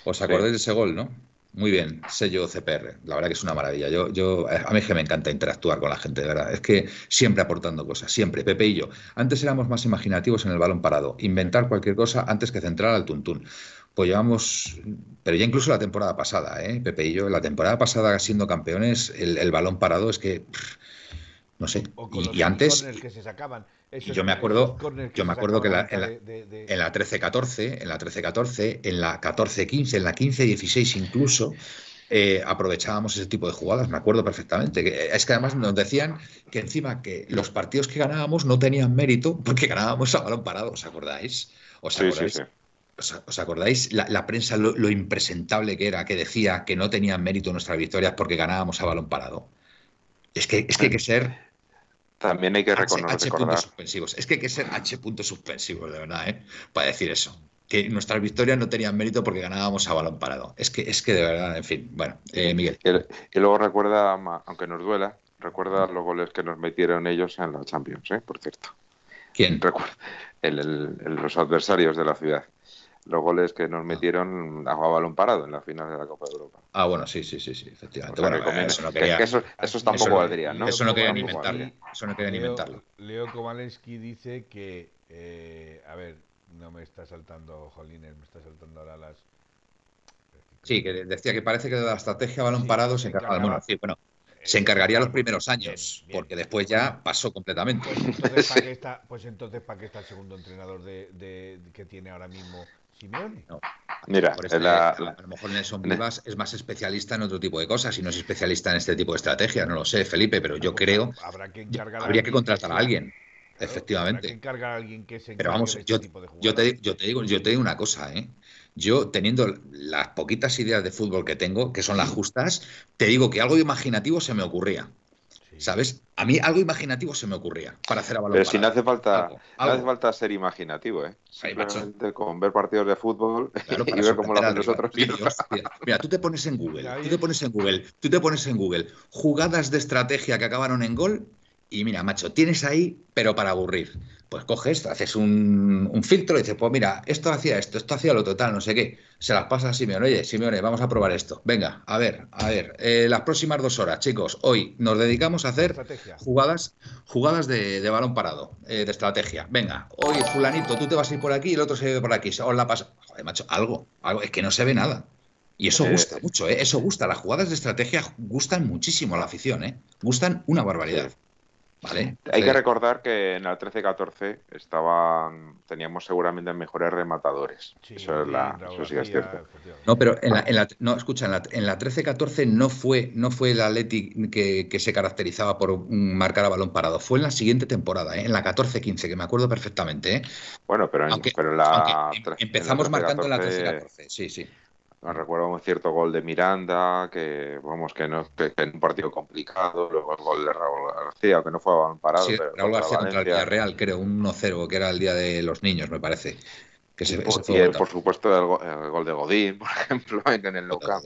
¿Os acordáis de ese gol, no? Muy bien, sello CPR. La verdad que es una maravilla. Yo, yo, a mí es que me encanta interactuar con la gente, de verdad. Es que siempre aportando cosas, siempre. Pepe y yo. Antes éramos más imaginativos en el balón parado. Inventar cualquier cosa antes que centrar al tuntún. Pues llevamos, pero ya incluso la temporada pasada, ¿eh? Pepe y yo, la temporada pasada siendo campeones, el, balón parado es que, no sé. y, antes.
Que se sacaban
yo me acuerdo, yo me acuerdo que en la, en la 13-14, en la 13-14, en la 14-15, en la 15-16 incluso, eh, aprovechábamos ese tipo de jugadas, me acuerdo perfectamente. Es que además nos decían que encima que los partidos que ganábamos no tenían mérito porque ganábamos a balón parado, ¿os acordáis? ¿Os acordáis? ¿Os, acordáis la, prensa lo, impresentable que era, que decía que no tenían mérito nuestras victorias porque ganábamos a balón parado? Es que, es que hay que ser
también hay que reconocer.
H, puntos suspensivos. Es que hay que ser H puntos suspensivos, de verdad, ¿eh? para decir eso. Que nuestras victorias no tenían mérito porque ganábamos a balón parado. Es que, es que de verdad, en fin. Bueno, eh, Miguel.
Y, luego recuerda, aunque nos duela, recuerda los goles que nos metieron ellos en la Champions, ¿eh? por cierto.
¿Quién?
Recuerda, los adversarios de la ciudad los goles que nos metieron a balón parado en la final de la Copa de Europa.
Ah, bueno, sí, sí, sí, sí efectivamente. bueno,
eso, no quería, eso, tampoco valdría, ¿no?
Eso no querían inventarlo. Eso no querían
Leo,
inventarlo.
Leo Kovalensky dice que, eh, a ver, no me está saltando, Jolines, me está saltando ahora las...
Sí, que decía que parece que de la estrategia balón parado se encargaba. Bueno, sí, bueno, se encargaría los primeros años, porque después ya pasó completamente.
Pues entonces, ¿para [LAUGHS] qué está, pues entonces, ¿para qué está el segundo entrenador de, de, que tiene ahora mismo Simeone? No.
Mira,
Por la, a lo mejor Nelson Vivas es más especialista en otro tipo de cosas y no es especialista en este tipo de estrategia, no lo sé, Felipe, pero yo creo
habrá que
habría que contratar a alguien. Efectivamente.
Habrá que encargar a alguien que se
Pero vamos,
de
yo,
este tipo de
yo, te, yo, te, digo, yo te digo una cosa, ¿eh? Yo, teniendo las poquitas ideas de fútbol que tengo, que son las justas, te digo que algo imaginativo se me ocurría. ¿Sabes? A mí algo imaginativo se me ocurría para hacer a balón
Pero si no hace falta, No hace falta ser imaginativo, ¿eh? Simplemente con ver partidos de fútbol [LAUGHS] y ver cómo lo hacen nosotros.
Mira, mira, tú te pones en Google, tú te pones en Google, tú te pones en Google jugadas de estrategia que acabaron en gol y mira, macho, tienes ahí, pero para aburrir. Pues coges, haces un, filtro y dices, pues mira, esto hacía esto, esto hacía lo total, no sé qué. Se las pasa a Simeone, oye, Simeone, vamos a probar esto. Venga, a ver, a ver, eh, las próximas dos horas, chicos, hoy nos dedicamos a hacer jugadas, jugadas de, balón parado, eh, de estrategia. Venga, hoy fulanito, tú te vas a ir por aquí y el otro se va por aquí. Os la pasa. Joder, macho, algo, algo, es que no se ve nada. Y eso gusta mucho, ¿eh? Eso gusta. Las jugadas de estrategia gustan muchísimo a la afición, ¿eh? Gustan una barbaridad.
Hay que recordar que en el 13-14 estaban, teníamos seguramente mejores rematadores. eso, es la, eso sí es cierto.
No, pero en la, en la no, escucha, en la, en la 13-14 no fue, no fue el Atleti que, que, se caracterizaba por marcar a balón parado. Fue en la siguiente temporada, ¿eh? en la 14-15, que me acuerdo perfectamente. ¿eh?
Bueno, pero en, pero la,
em, empezamos marcando en la 13-14, sí, sí.
Recuerdo un cierto gol de Miranda, que vamos, que no que, en un partido complicado, luego el gol de Raúl García, que no fue parado.
Sí, Raúl García contra el Villarreal, creo, un 1-0, que era el día de los niños, me parece. Que
se, y, por, supuesto el, gol de Godín, [LAUGHS] por ejemplo, en el local.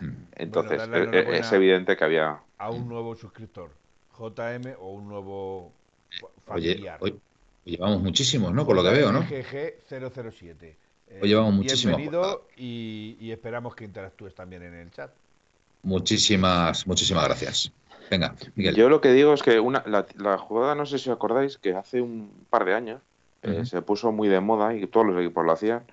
Mm. entonces, e, e, es, evidente que había.
A un nuevo suscriptor, JM o un nuevo familiar.
Oye, llevamos muchísimos, ¿no? Por lo que veo, ¿no?
GG 007.
Hoy pues llevamos muchísimo.
Bienvenido y, esperamos que interactúes también en el chat.
Muchísimas, muchísimas gracias. Venga, Miguel.
Yo lo que digo es que una, la, jugada, no sé si os acordáis, que hace un par de años eh, se puso muy de moda y todos los equipos lo hacían.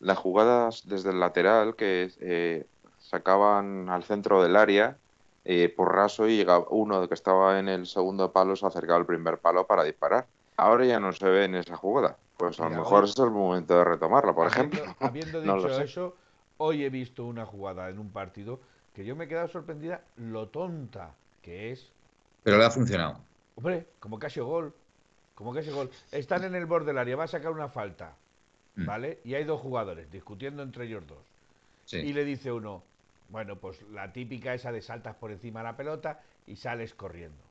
Las jugadas desde el lateral que eh, sacaban al centro del área eh, por raso y llegaba uno que estaba en el segundo palo se acercaba al primer palo para disparar. Ahora ya no se ve en esa jugada. Pues a lo mejor es el momento de retomarla, por ejemplo. [LAUGHS]
Habiendo dicho eso, hoy he visto una jugada en un partido que yo me he quedado sorprendida lo tonta que es.
Pero le ha funcionado.
Hombre, como casi gol. Como casi gol. Están en el borde del área, va a sacar una falta. Mm. ¿Vale? Y hay dos jugadores discutiendo entre ellos dos. Y le dice uno, bueno, pues la típica esa de saltas por encima de la pelota y sales corriendo.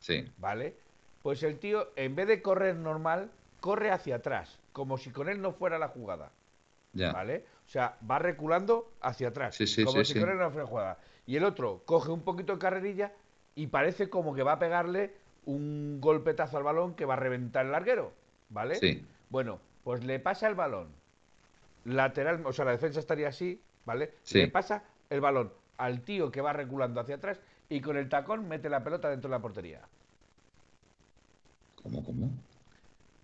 Sí.
¿Vale? Pues el tío, en vez de correr normal, corre hacia atrás, como si con él no fuera la jugada. ¿Vale? O sea, va reculando hacia atrás, como si con él no fuera la jugada. Y el otro coge un poquito de carrerilla y parece como que va a pegarle un golpetazo al balón que va a reventar el larguero. ¿Vale?
Sí.
Bueno, pues le pasa el balón lateral, o sea, la defensa estaría así, ¿vale? Le pasa el balón al tío que va reculando hacia atrás y con el tacón mete la pelota dentro de la portería.
¿Cómo, cómo?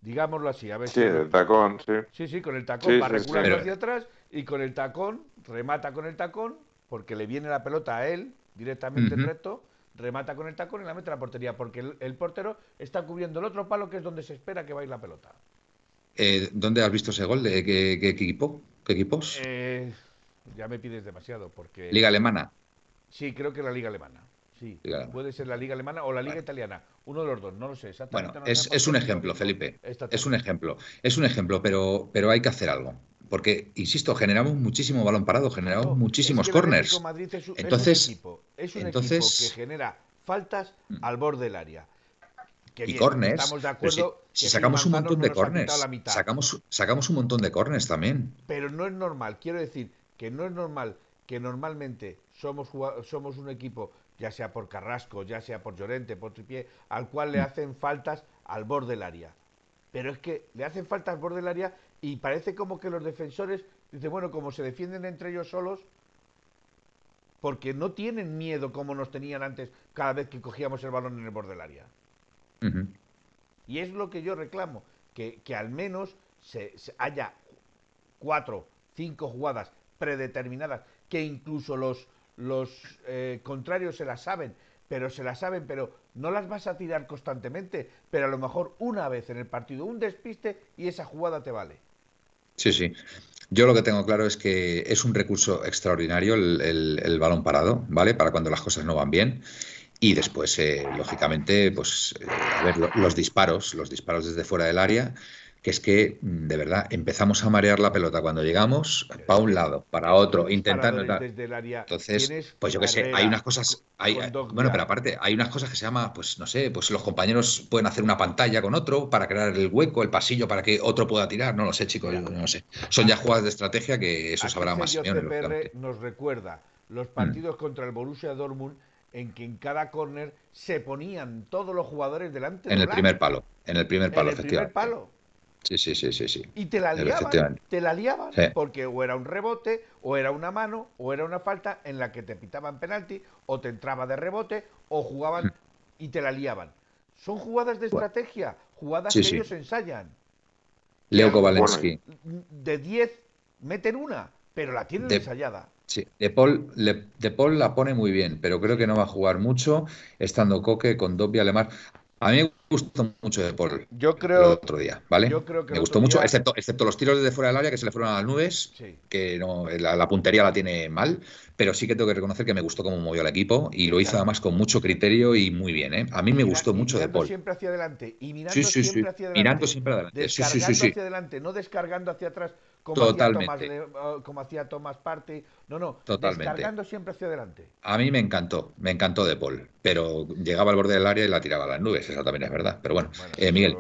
Digámoslo así, a ver
sí, el tacón, sí.
Sí, sí, con el tacón va reculando hacia atrás y con el tacón, remata con el tacón, porque le viene la pelota a él directamente en recto, remata con el tacón y la mete a la portería, porque el, portero está cubriendo el otro palo que es donde se espera que vaya la pelota.
Eh, ¿Dónde has visto ese gol? ¿De qué, equipo? ¿Qué equipos?
Eh, ya me pides demasiado, porque...
Liga Alemana.
Sí, creo que la Liga Alemana. Sí, puede ser la Liga Alemana o la Liga Italiana. Uno de los dos, no lo sé
exactamente. Bueno, es, un ejemplo, Felipe. Es un ejemplo. Es un ejemplo, pero, pero hay que hacer algo. Porque, insisto, generamos muchísimo balón parado, generamos muchísimos corners. entonces,
es un, entonces, equipo que genera faltas mm. al borde del área.
y corners. Estamos de acuerdo. Si, sacamos un montón de corners. Sacamos, sacamos un montón de corners también.
Pero no es normal. Quiero decir que no es normal que normalmente somos, somos un equipo ya sea por Carrasco, ya sea por Llorente, por Tripié, al cual le hacen faltas al borde del área. Pero es que le hacen faltas al borde del área y parece como que los defensores dicen, bueno, como se defienden entre ellos solos, porque no tienen miedo como nos tenían antes cada vez que cogíamos el balón en el borde del área. Y es lo que yo reclamo, que, que al menos se, haya cuatro, cinco jugadas predeterminadas que incluso los, los eh, contrarios se las saben, pero se las saben, pero no las vas a tirar constantemente, pero a lo mejor una vez en el partido un despiste y esa jugada te vale.
Sí, sí. Yo lo que tengo claro es que es un recurso extraordinario el, balón parado, ¿vale? Para cuando las cosas no van bien. Y después, eh, lógicamente, pues, eh, a ver, los disparos, los disparos desde fuera del área que es que, mm, de verdad, empezamos a marear la pelota cuando llegamos para un lado, para otro, intentando... Entonces, pues yo qué sé, hay unas cosas... Hay, bueno, pero aparte, hay unas cosas que se llama, pues no sé, pues los compañeros pueden hacer una pantalla con otro para crear el hueco, el pasillo para que otro pueda tirar, no lo sé, chicos, no sé. Son ya jugadas de estrategia que eso sabrá más.
nos recuerda los mm. partidos contra el Borussia Dortmund en que en cada córner se ponían todos los jugadores delante.
En el primer palo, en el primer palo,
en el Primer palo.
Sí, sí, sí, sí, sí.
Y te la liaban, te la liaban, porque o era un rebote, o era una mano, o era una falta en la que te pitaban penalti, o te entraba de rebote, o jugaban hmm. y te la liaban. Son jugadas de estrategia, jugadas que ellos ensayan.
Leo Kovalensky.
De 10 meten una, pero la tienen ensayada.
Sí, de Paul, de Paul la pone muy bien, pero creo que no va a jugar mucho estando Coque con Dobby Alemar. A mí me gustó mucho de Paul
yo creo,
el otro día, ¿vale? Yo creo que me gustó mucho, excepto, excepto los tiros desde fuera del área que se le fueron a las nubes, que no, la, puntería la tiene mal, pero sí que tengo que reconocer que me gustó cómo movió el equipo y lo hizo además con mucho criterio y muy bien, ¿eh? A mí me gustó mucho de Paul.
siempre hacia adelante y mirando siempre hacia adelante.
Mirando siempre adelante.
Descargando hacia adelante, no descargando hacia atrás como Totalmente. hacía Tomás, como hacía Tomás Parte. No, no, Totalmente. descargando siempre hacia adelante.
A mí me encantó, me encantó de Paul, pero llegaba al borde del área y la tiraba a las nubes, eso también es verdad. Pero bueno, eh, Miguel.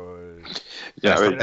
Ya, buen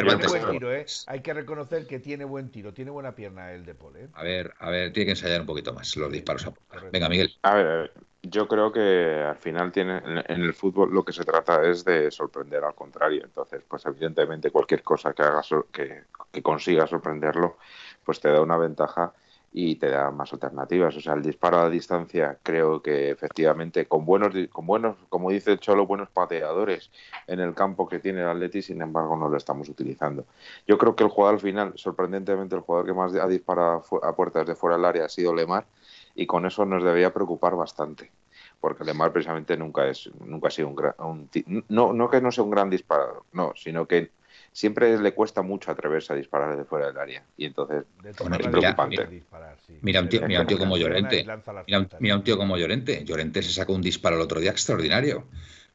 tiro, ¿eh? Hay que reconocer que tiene buen tiro, tiene buena pierna el de Paul. ¿eh?
A ver, a ver, tiene que ensayar un poquito más los disparos a Venga, Miguel.
A ver, yo creo que al final tiene en el fútbol lo que se trata es de sorprender al contrario. Entonces, pues evidentemente cualquier cosa que haga que, que consiga sorprenderlo, pues te da una ventaja y te da más alternativas. O sea, el disparo a distancia creo que efectivamente con buenos, con buenos, como dice Cholo, buenos pateadores en el campo que tiene el Atleti, sin embargo no lo estamos utilizando. Yo creo que el jugador al final, sorprendentemente, el jugador que más ha disparado a puertas de fuera del área ha sido Lemar y con eso nos debería preocupar bastante porque Lemar precisamente nunca es nunca ha sido un, gran, no no que no sea un gran disparador no sino que siempre le cuesta mucho atreverse a disparar desde fuera del área y entonces es preocupante
mira, un tío, mira un tío como Llorente mira un, tío como Llorente Llorente se sacó un disparo el otro día extraordinario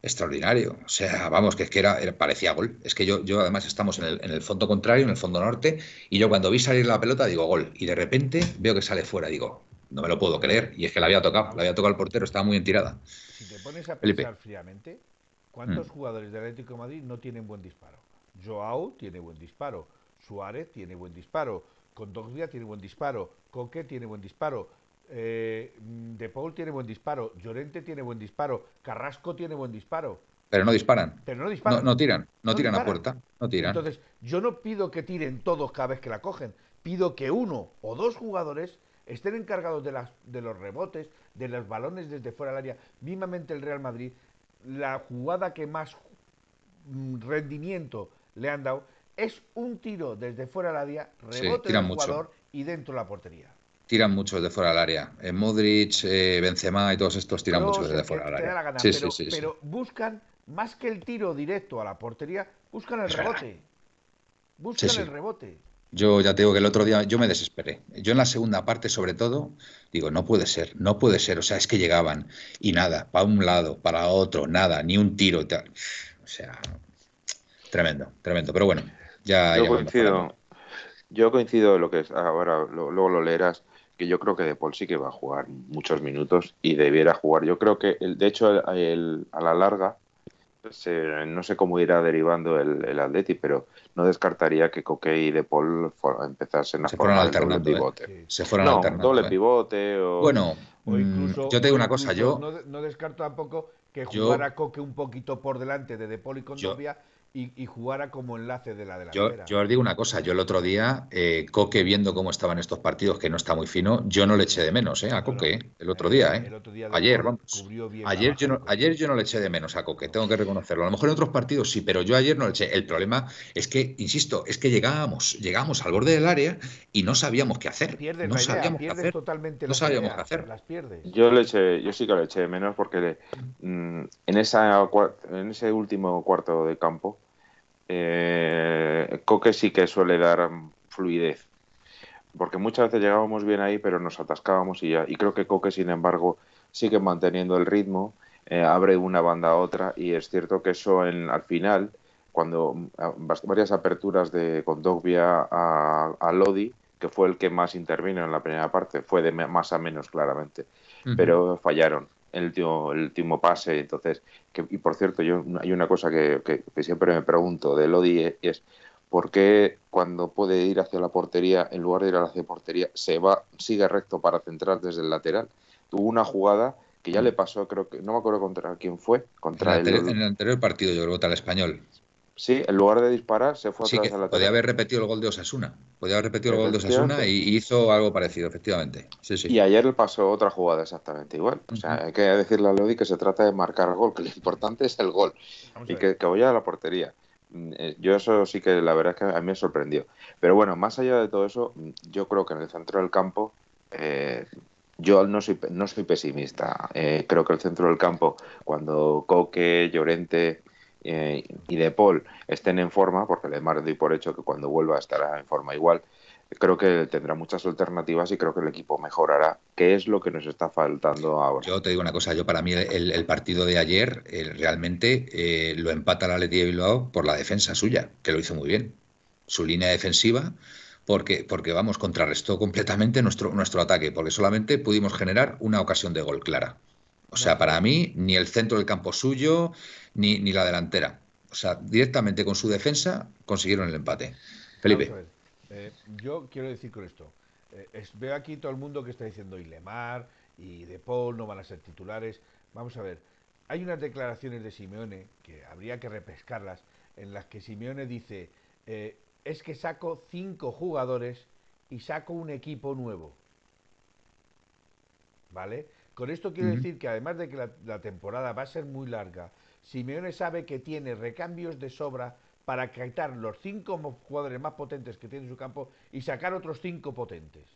extraordinario. O sea, vamos, que es que era, parecía gol. Es que yo, yo además estamos en el, en el, fondo contrario, en el fondo norte, y yo cuando vi salir la pelota digo gol. Y de repente veo que sale fuera, digo, no me lo puedo creer. Y es que la había tocado, la había tocado el portero, estaba muy entirada.
Si te pones a pensar fríamente, ¿cuántos mm. jugadores del Atlético de Madrid no tienen buen disparo? Joao tiene buen disparo, Suárez tiene buen disparo, Condogbia tiene buen disparo, Coque tiene buen disparo, eh, De Paul tiene buen disparo, Llorente tiene buen disparo, Carrasco tiene buen disparo.
Pero no disparan.
Pero no disparan.
No, tiran, no, tiran a puerta, no tiran.
Entonces, yo no pido que tiren todos cada vez que la cogen, pido que uno o dos jugadores estén encargados de, las, de los rebotes, de los balones desde fuera del área. Mismamente el Real Madrid, la jugada que más mm, rendimiento le han dado es un tiro desde fuera del área, rebote del jugador y dentro de la portería.
Tiran mucho desde fuera del área. En eh, Modric, eh, Benzema y todos estos tiran mucho desde fuera del área.
pero, pero buscan, más que el tiro directo a la portería, buscan el rebote. Buscan el rebote.
Yo ya te digo que el otro día yo me desesperé. Yo en la segunda parte, sobre todo, digo, no puede ser, no puede ser. O sea, es que llegaban y nada, para un lado, para otro, nada, ni un tiro tal. O sea, tremendo, tremendo. Pero bueno, ya.
Yo coincido. Yo coincido lo que es. Ahora, luego lo leerás. Que yo creo que De Paul sí que va a jugar muchos minutos y debiera jugar. Yo creo que, el, de hecho, el, a la larga, no sé cómo irá derivando el, el Atleti, pero no descartaría que Coque y De Paul empezasen a
se formar doble pivote. ¿eh? Se fueron
no, doble ¿eh? pivote o...
Bueno, mm, yo te digo una cosa, yo...
No, descarto tampoco que jugara Coque un poquito por delante de De Paul y Condovia y, jugara como enlace de la delantera.
Yo, os digo una cosa, yo el otro día, eh, Coque viendo cómo estaban estos partidos, que no está muy fino, yo no le eché de menos eh, a Coque, eh, el otro día. Eh. ayer, vamos. Ayer yo, no, ayer yo no le eché de menos a Coque, tengo que reconocerlo. A lo mejor en otros partidos sí, pero yo ayer no le eché. El problema es que, insisto, es que llegábamos, llegábamos al borde del área y no sabíamos qué hacer. no sabíamos qué hacer.
Totalmente
no sabíamos qué hacer.
Yo le eché, yo sí que le eché de menos porque mm, en, esa, en ese último cuarto de campo eh, Coque sí que suele dar fluidez. Porque muchas veces llegábamos bien ahí, pero nos atascábamos y ya. Y creo que Coque, sin embargo, sigue manteniendo el ritmo, eh, abre una banda a otra, y es cierto que eso en, al final, cuando varias aperturas de Condogbia a, a, Lodi, que fue el que más intervino en la primera parte, fue de más a menos claramente, pero fallaron el último, el último pase. Entonces, que, y por cierto, yo hay una cosa que, que, siempre me pregunto de Lodi es por qué cuando puede ir hacia la portería, en lugar de ir hacia la portería, se va, sigue recto para centrar desde el lateral. Tuvo una jugada que ya le pasó, creo que, no me acuerdo contra quién fue, contra
en el, en el anterior partido, yo creo, el español.
Sí, en lugar de disparar, se fue
sí, que Podía haber repetido el gol de Osasuna. Podía haber repetido el gol de Osasuna y hizo algo parecido, efectivamente. Sí, sí.
Y ayer le pasó otra jugada exactamente igual. O sea, hay que decirle a Lodi que se trata de marcar gol, que lo importante es el gol y que, que vaya a la portería. Mm, eh, yo eso sí que la verdad es que a mí me sorprendió. Pero bueno, más allá de todo eso, mm, yo creo que en el centro del campo eh, yo no soy, no soy pesimista. Eh, creo que el centro del campo, cuando Coque, Llorente eh, y De Paul estén en forma, porque además doy por hecho que cuando vuelva estará en forma igual, creo que tendrá muchas alternativas y creo que el equipo mejorará, que es lo que nos está faltando ahora.
Yo te digo una cosa, yo para mí el, partido de ayer realmente eh, lo empata la Leti de Bilbao por la defensa suya, que lo hizo muy bien. Su línea defensiva, porque, porque vamos, contrarrestó completamente nuestro, nuestro ataque, porque solamente pudimos generar una ocasión de gol clara. O sea, para mí, ni el centro del campo suyo, ni, ni la delantera. O sea, directamente con su defensa consiguieron el empate. Felipe.
Eh, yo quiero decir con esto, eh, veo aquí todo el mundo que está diciendo y Lemar y De Paul no van a ser titulares. Vamos a ver, hay unas declaraciones de Simeone que habría que repescarlas, en las que Simeone dice, eh, es que saco cinco jugadores y saco un equipo nuevo. ¿Vale? Con esto quiero decir que además de que la, temporada va a ser muy larga, Simeone sabe que tiene recambios de sobra para quitar los cinco jugadores más potentes que tiene en su campo y sacar otros cinco potentes.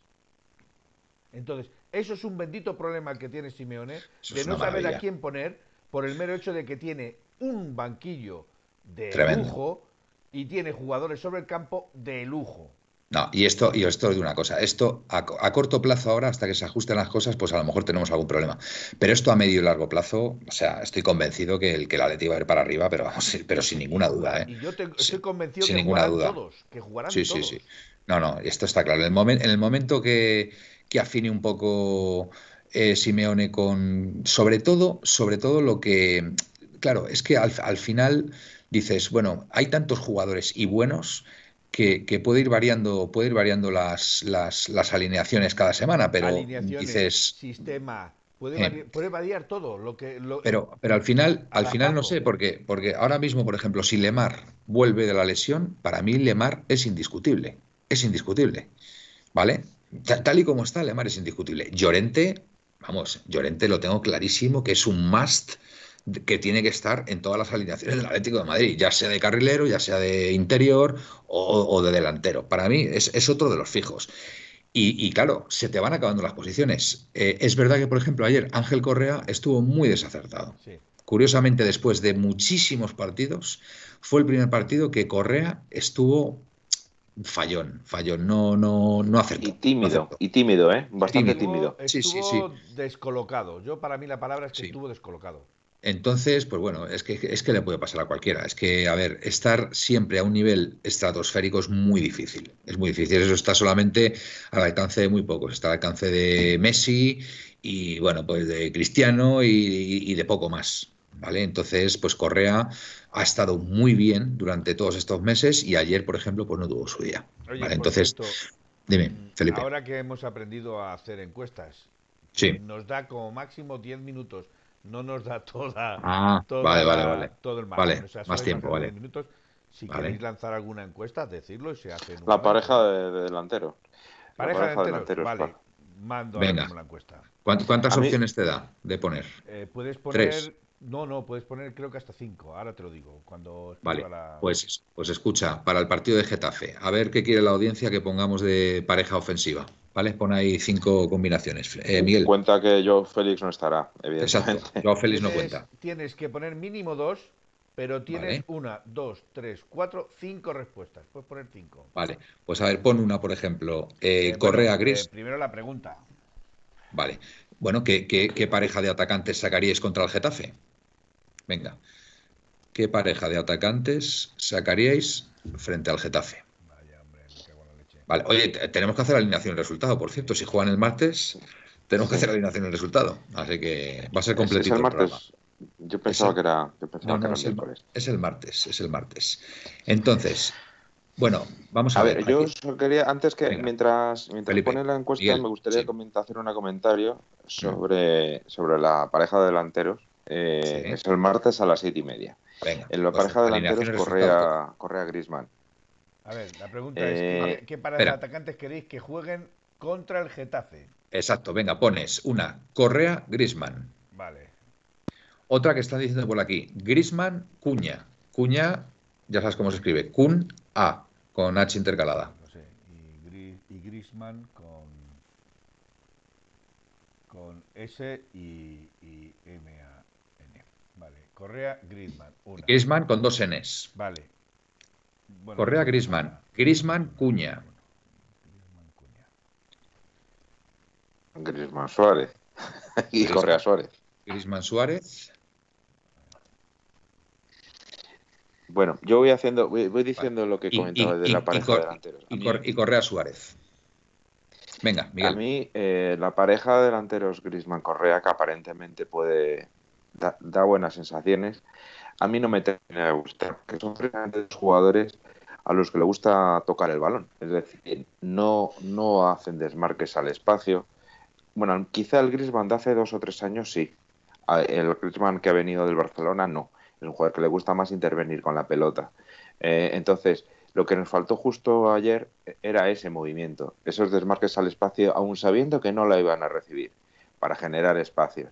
Entonces, eso es un bendito problema que tiene Simeone, de no saber a quién poner por el mero hecho de que tiene un banquillo de lujo y tiene jugadores sobre el campo de lujo.
No, y esto, y esto es de una cosa, esto a, corto plazo ahora, hasta que se ajusten las cosas, pues a lo mejor tenemos algún problema. Pero esto a medio y largo plazo, o sea, estoy convencido que el que la Leti va a ir para arriba, pero vamos, [LAUGHS] pero sin ninguna duda, ¿eh?
Y yo estoy convencido sin que ninguna duda. todos, que jugarán sí, todos. Sí, sí,
No, no, esto está claro. En el, momento, en el momento que, que afine un poco eh, Simeone con, sobre todo, sobre todo lo que, claro, es que al, al final dices, bueno, hay tantos jugadores y buenos que, puede ir variando, puede ir variando las, las, las alineaciones cada semana, pero dices
sistema puede, variar, todo lo que
pero pero al final al final no sé porque porque ahora mismo por ejemplo si Lemar vuelve de la lesión para mí Lemar es indiscutible es indiscutible vale tal, y como está Lemar es indiscutible. Llorente vamos Llorente lo tengo clarísimo que es un must que tiene que estar en todas las alineaciones del Atlético de Madrid, ya sea de carrilero, ya sea de interior o, de delantero. Para mí es, otro de los fijos. Y, claro, se te van acabando las posiciones. Eh, es verdad que, por ejemplo, ayer Ángel Correa estuvo muy desacertado. Curiosamente, después de muchísimos partidos, fue el primer partido que Correa estuvo fallón, fallón, no, no, no acertó.
Y tímido, y tímido, ¿eh? Bastante tímido.
sí, sí, sí. descolocado. Yo, para mí, la palabra es que estuvo descolocado.
Entonces, pues bueno, es que, es que le puede pasar a cualquiera. Es que, a ver, estar siempre a un nivel estratosférico es muy difícil. Es muy difícil. Eso está solamente al alcance de muy pocos. Está al alcance de Messi y, bueno, pues de Cristiano y, de poco más. ¿Vale? Entonces, pues Correa ha estado muy bien durante todos estos meses y ayer, por ejemplo, pues no tuvo su día. ¿vale? Entonces, dime, Felipe.
Ahora que hemos aprendido a hacer encuestas, nos da como máximo 10 minutos no nos da toda,
ah,
todo
el
Todo el
Vale, más tiempo, vale.
Si queréis lanzar alguna encuesta, decirlo y se hace.
La pareja de, delantero.
Pareja, de delanteros, vale. Mando
Venga.
la encuesta.
¿Cuántas opciones te da de poner?
Eh, puedes poner. No, no, puedes poner creo que hasta cinco. Ahora te lo digo. Cuando
vale, pues, pues escucha, para el partido de Getafe, a ver qué quiere la audiencia que pongamos de pareja ofensiva. ¿Vale? Pon ahí cinco combinaciones. Eh, Miguel.
Cuenta que yo Félix no estará, evidentemente.
Exacto, Joao Félix no cuenta.
Tienes que poner mínimo dos, pero tienes una, dos, tres, cuatro, cinco respuestas. Puedes poner cinco.
Vale, pues a ver, pon una, por ejemplo. Eh, eh, Correa Gris.
primero la pregunta.
Vale. Bueno, ¿qué, qué pareja de atacantes sacaríais contra el Getafe? Venga. ¿Qué pareja de atacantes sacaríais frente al Getafe? Vale, oye, tenemos que hacer la alineación y resultado, por cierto. Si juegan el martes, tenemos que hacer la alineación y el resultado. Así que va a ser completito.
¿Es el martes? Yo pensaba que era,
es, el, es el martes, es el martes. Entonces, bueno, vamos a,
a
ver.
yo quería, antes que, mientras, mientras ponen la encuesta, me gustaría hacer un comentario sobre, sobre la pareja de delanteros eh, es el martes a las siete y media. en la pues pareja de delanteros Correa, Correa Grisman.
A ver, la pregunta es: ¿qué, qué pareja de atacantes queréis que jueguen contra el Getafe?
Exacto, venga, pones una Correa Grisman.
Vale.
Otra que están diciendo por aquí: Grisman Cuña. Cuña, ya sabes cómo se escribe: Cun A, con H intercalada.
No sé, y, Grisman con, con S y, y M A. Correa, Grisman.
Grisman con dos Ns.
Vale.
Correa, Grisman. Grisman, Cuña.
Grisman Suárez. [LAUGHS] y Correa Suárez.
Grisman Suárez.
Bueno, yo voy haciendo, voy, diciendo lo que comentaba de la pareja de delanteros.
Y, Correa Suárez. Venga, Miguel.
A mí, eh, la pareja de delanteros Grisman Correa, que aparentemente puede, da, buenas sensaciones. A mí no me tiene que gustar, que son precisamente los jugadores a los que le gusta tocar el balón. Es decir, no, no hacen desmarques al espacio. Bueno, quizá el Griezmann de hace dos o tres años sí. El Griezmann que ha venido del Barcelona no. Es un jugador que le gusta más intervenir con la pelota. Eh, entonces, lo que nos faltó justo ayer era ese movimiento, esos desmarques al espacio, aún sabiendo que no la iban a recibir, para generar espacio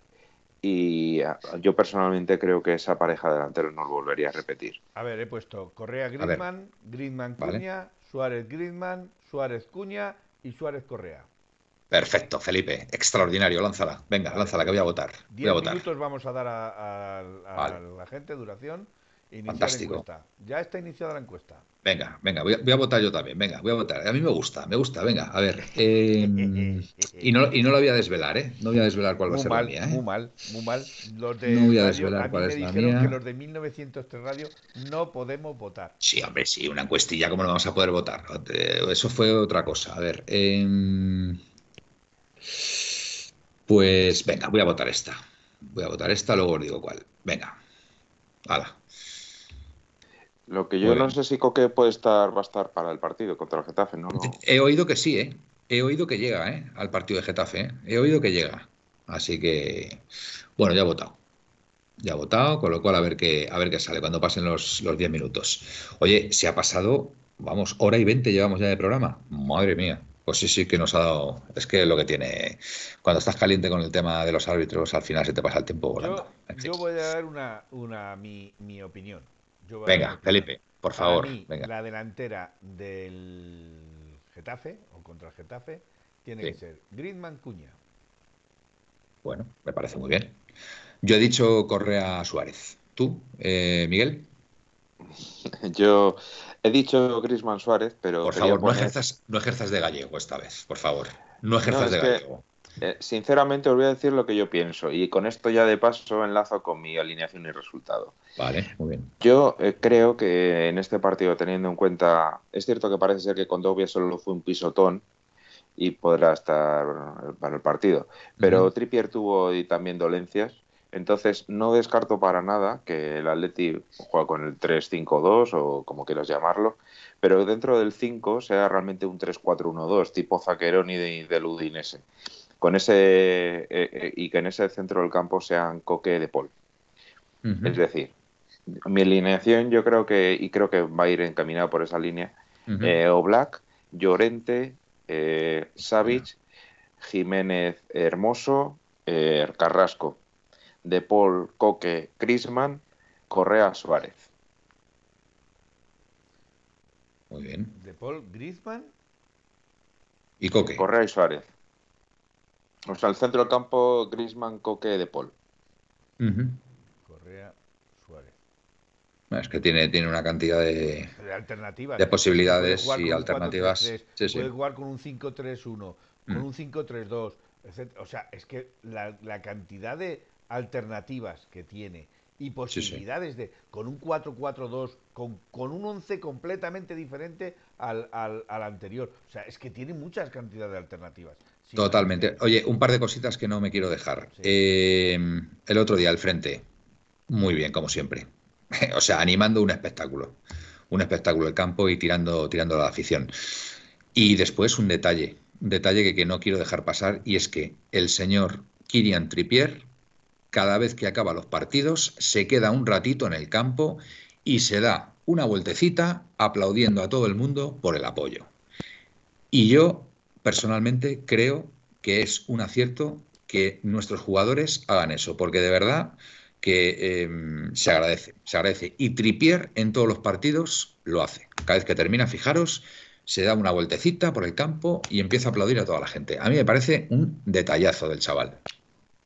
y ah, yo personalmente creo que esa pareja delantero no lo volvería a repetir.
A ver, he puesto Correa Griezmann, Griezmann Cuña, Suárez Griezmann, Suárez Cuña y Suárez Correa.
Perfecto, Felipe, extraordinario, lánzala. Venga, lánzala que voy a votar.
Diez
votar.
minutos vamos a dar a, la gente duración.
Fantástico.
Ya está iniciada la encuesta.
Venga, venga, voy a, votar yo también. Venga, voy a votar. A mí me gusta, me gusta. Venga, a ver. Em, [LAUGHS] y, no, y no lo voy a desvelar, ¿eh? No voy a desvelar cuál va a ser la mía, ¿eh?
Muy mal, muy mal. Los de
no voy a desvelar cuál es la mía.
que los de 1903 Radio no podemos votar.
Sí, hombre, sí, una encuestilla, ¿cómo no vamos a poder votar? Eso fue otra cosa. A ver. Em, pues venga, voy a votar esta. Voy a votar esta, luego os digo cuál. Venga. Hala.
Lo que yo no sé si Coque puede estar, va a estar para el partido contra el Getafe, ¿no?
He oído que sí, ¿eh? He oído que llega, ¿eh? Al partido de Getafe, ¿eh? He oído que llega. Así que, bueno, ya ha votado. Ya ha votado, con lo cual a ver qué, a ver qué sale cuando pasen los 10 minutos. Oye, se ha pasado, vamos, hora y 20 llevamos ya de programa. Madre mía. Pues sí, sí que nos ha dado. Es que lo que tiene. Cuando estás caliente con el tema de los árbitros, al final se te pasa el tiempo volando.
Yo, voy a dar una, una mi, mi opinión.
Venga, Felipe, por favor.
La delantera del Getafe o contra el Getafe tiene que ser Griezmann Cuña.
Bueno, me parece muy bien. Yo he dicho Correa Suárez. ¿Tú, eh, Miguel?
Yo he dicho Griezmann Suárez, pero.
Por favor, no, ejerzas, no ejerzas de gallego esta vez, por favor. No ejerzas de gallego.
Eh, sinceramente os voy a decir lo que yo pienso y con esto ya de paso enlazo con mi alineación y resultado.
Vale, muy bien.
Yo eh, creo que en este partido, teniendo en cuenta, es cierto que parece ser que con Dobia solo fue un pisotón y podrá estar para el partido, pero Trippier tuvo y también dolencias, entonces no descarto para nada que el Atleti juegue con el 3-5-2 o como quieras llamarlo, pero dentro del 5 sea realmente un 3-4-1-2 tipo Zaqueroni de, del Udinese con ese eh, eh, y que en ese centro del campo sean Coque de Paul. Es decir, mi alineación yo creo que, y creo que va a ir encaminado por esa línea, eh, Oblak, Llorente, eh, Savic, Jiménez Hermoso, eh, Carrasco, De Paul, Coque, Crisman, Correa, Suárez.
Muy bien.
De Paul, Griezmann.
Y Coque.
Correa y Suárez. O sea, el centro del campo, Grisman, Coque, De Paul.
Correa, Suárez.
Es que tiene, tiene una cantidad de,
de alternativas.
De posibilidades y alternativas.
sí, sí. Puede jugar con un 5-3-1, con mm. un 5-3-2. O sea, es que la, la, cantidad de alternativas que tiene y posibilidades de con un 4-4-2, con, con, un 11 completamente diferente al, al, al, anterior. O sea, es que tiene muchas cantidades de alternativas.
Totalmente. Oye, un par de cositas que no me quiero dejar. Eh, el otro día al frente, muy bien, como siempre. [LAUGHS] o sea, animando un espectáculo. Un espectáculo del campo y tirando, tirando a la afición. Y después un detalle, un detalle que, que no quiero dejar pasar, y es que el señor Kirian Trippier, cada vez que acaba los partidos, se queda un ratito en el campo y se da una vueltecita aplaudiendo a todo el mundo por el apoyo. Y yo personalmente creo que es un acierto que nuestros jugadores hagan eso, porque de verdad que em, se agradece, se agradece. Y Tripier en todos los partidos lo hace. Cada vez que termina, fijaros, se da una vueltecita por el campo y empieza a aplaudir a toda la gente. A mí me parece un detallazo del chaval.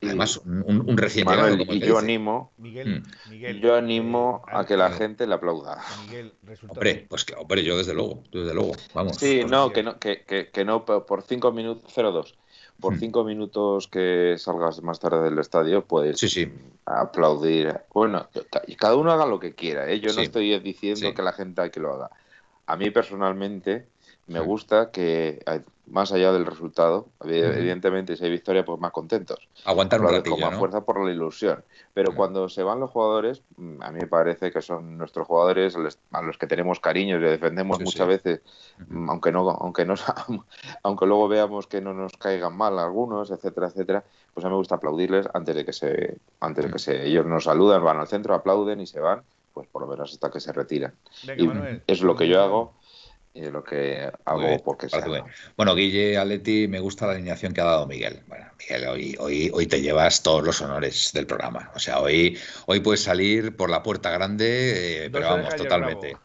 Además, un, recién llegado.
y yo animo, Miguel, mm. yo animo a que la gente le aplauda. Miguel,
hombre, pues que, hombre, yo desde luego, desde luego, vamos.
Sí, no, que no, que, que, que no por cinco minutos, 0-2. Por mm. cinco minutos que salgas más tarde del estadio, puedes
sí, sí.
aplaudir. Bueno, cada uno haga lo que quiera. ¿eh? Yo no estoy diciendo que la gente hay que lo haga. A mí personalmente, me gusta que, más allá del resultado, evidentemente si hay victoria, pues más contentos.
Aguantar un ratillo,
Con más fuerza por la ilusión. Pero cuando se van los jugadores, mm, a mí me parece que son nuestros jugadores a los que tenemos cariño y defendemos muchas veces, mm, aunque no, aunque no, [LAUGHS] aunque luego veamos que no nos caigan mal algunos, etcétera, etcétera, pues a mí me gusta aplaudirles antes de que se, antes de que se, ellos nos saludan, van al centro, aplauden y se van, pues por lo menos hasta que se retiran. y es lo que yo hago y lo que hago porque
Bueno, Guille Aleti, me gusta la alineación que ha dado Miguel. Bueno, Miguel, hoy, hoy, hoy te llevas todos los honores del programa. O sea, hoy, hoy puedes salir por la puerta grande, eh, pero vamos, totalmente.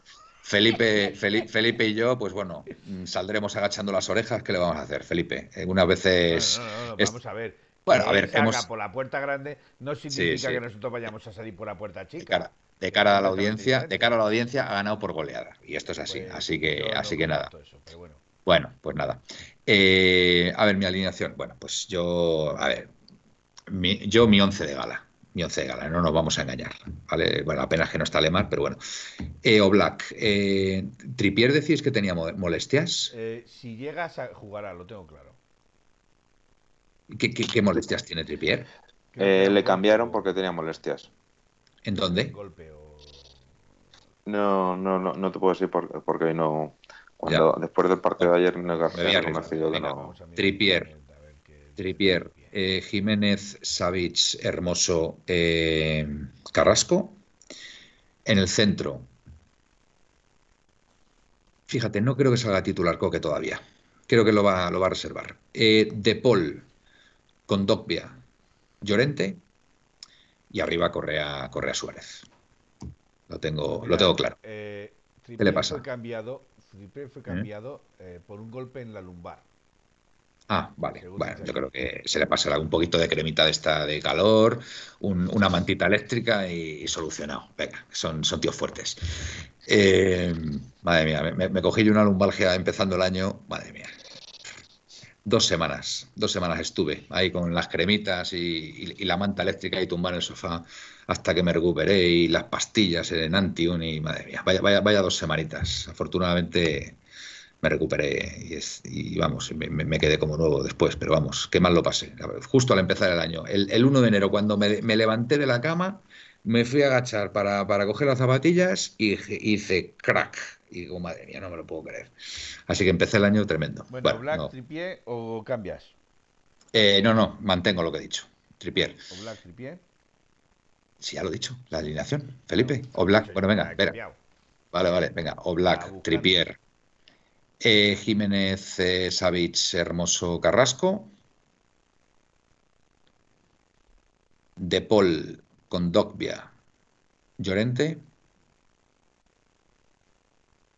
Felipe, Felipe, y yo, pues bueno, mm, saldremos agachando las orejas. ¿Qué le vamos a hacer, Felipe? Algunas veces.
vamos a ver.
Bueno, a ver,
hemos... por la puerta grande no significa que nosotros vayamos a salir por la puerta chica
de cara a la audiencia, de cara a la audiencia ha ganado por goleada. Y esto es así, pues, así que, así que nada. bueno. pues nada. Eh, a ver, mi alineación. Bueno, pues yo, a ver, yo mi once de gala. Mi once de gala, no nos vamos a engañar. ¿vale? Bueno, apenas que no está Lemar, pero bueno. Eh, o Black, eh, ¿Tripier decís que tenía molestias?
Eh, si llegas a jugar, lo tengo claro.
¿Qué, molestias tiene Tripier?
le cambiaron porque tenía molestias.
¿En dónde?
No, no, no, no te puedo decir por, porque no. Cuando, después del partido de ayer no he conocido
que no. Tripier, Tripier, eh, Jiménez, Savic, Hermoso, eh, Carrasco. En el centro. Fíjate, no creo que salga titular Coque todavía. Creo que lo va, lo va a reservar. Eh, de Paul, con Dogbia, Llorente y arriba Correa, Correa Suárez. Lo tengo, lo tengo claro.
Eh, ¿Qué le pasa? Fue cambiado, fue ¿Eh? cambiado eh, por un golpe en la lumbar.
Ah, vale. Bueno, yo creo que se le pasará un poquito de cremita de esta de calor, una mantita eléctrica y, solucionado. Venga, son, son tíos fuertes. madre mía, me, me, cogí yo una lumbalgia empezando el año. Madre mía, Dos semanas, dos semanas estuve ahí con las cremitas y, la manta eléctrica y tumbado en el sofá hasta que me recuperé y las pastillas en Antiun y madre mía, vaya, vaya, vaya dos semanitas. Afortunadamente me recuperé y, vamos, me, quedé como nuevo después, pero vamos, qué mal lo pasé. Justo al empezar el año, el, 1 de enero, cuando me, levanté de la cama, me fui a agachar para coger las zapatillas y hice crack y digo, madre mía, no me lo puedo creer. Así que empecé el año tremendo.
Bueno, Black, Tripier o cambias?
Eh, no, no, mantengo lo que he dicho. Tripier.
¿O Black, Tripier?
Sí, ya lo he dicho, la alineación. Felipe, o Black. Bueno, venga, espera. Vale, vale, venga. O Black, Tripier, eh, Jiménez, eh, Hermoso, Carrasco. De Paul, Condogbia, Llorente,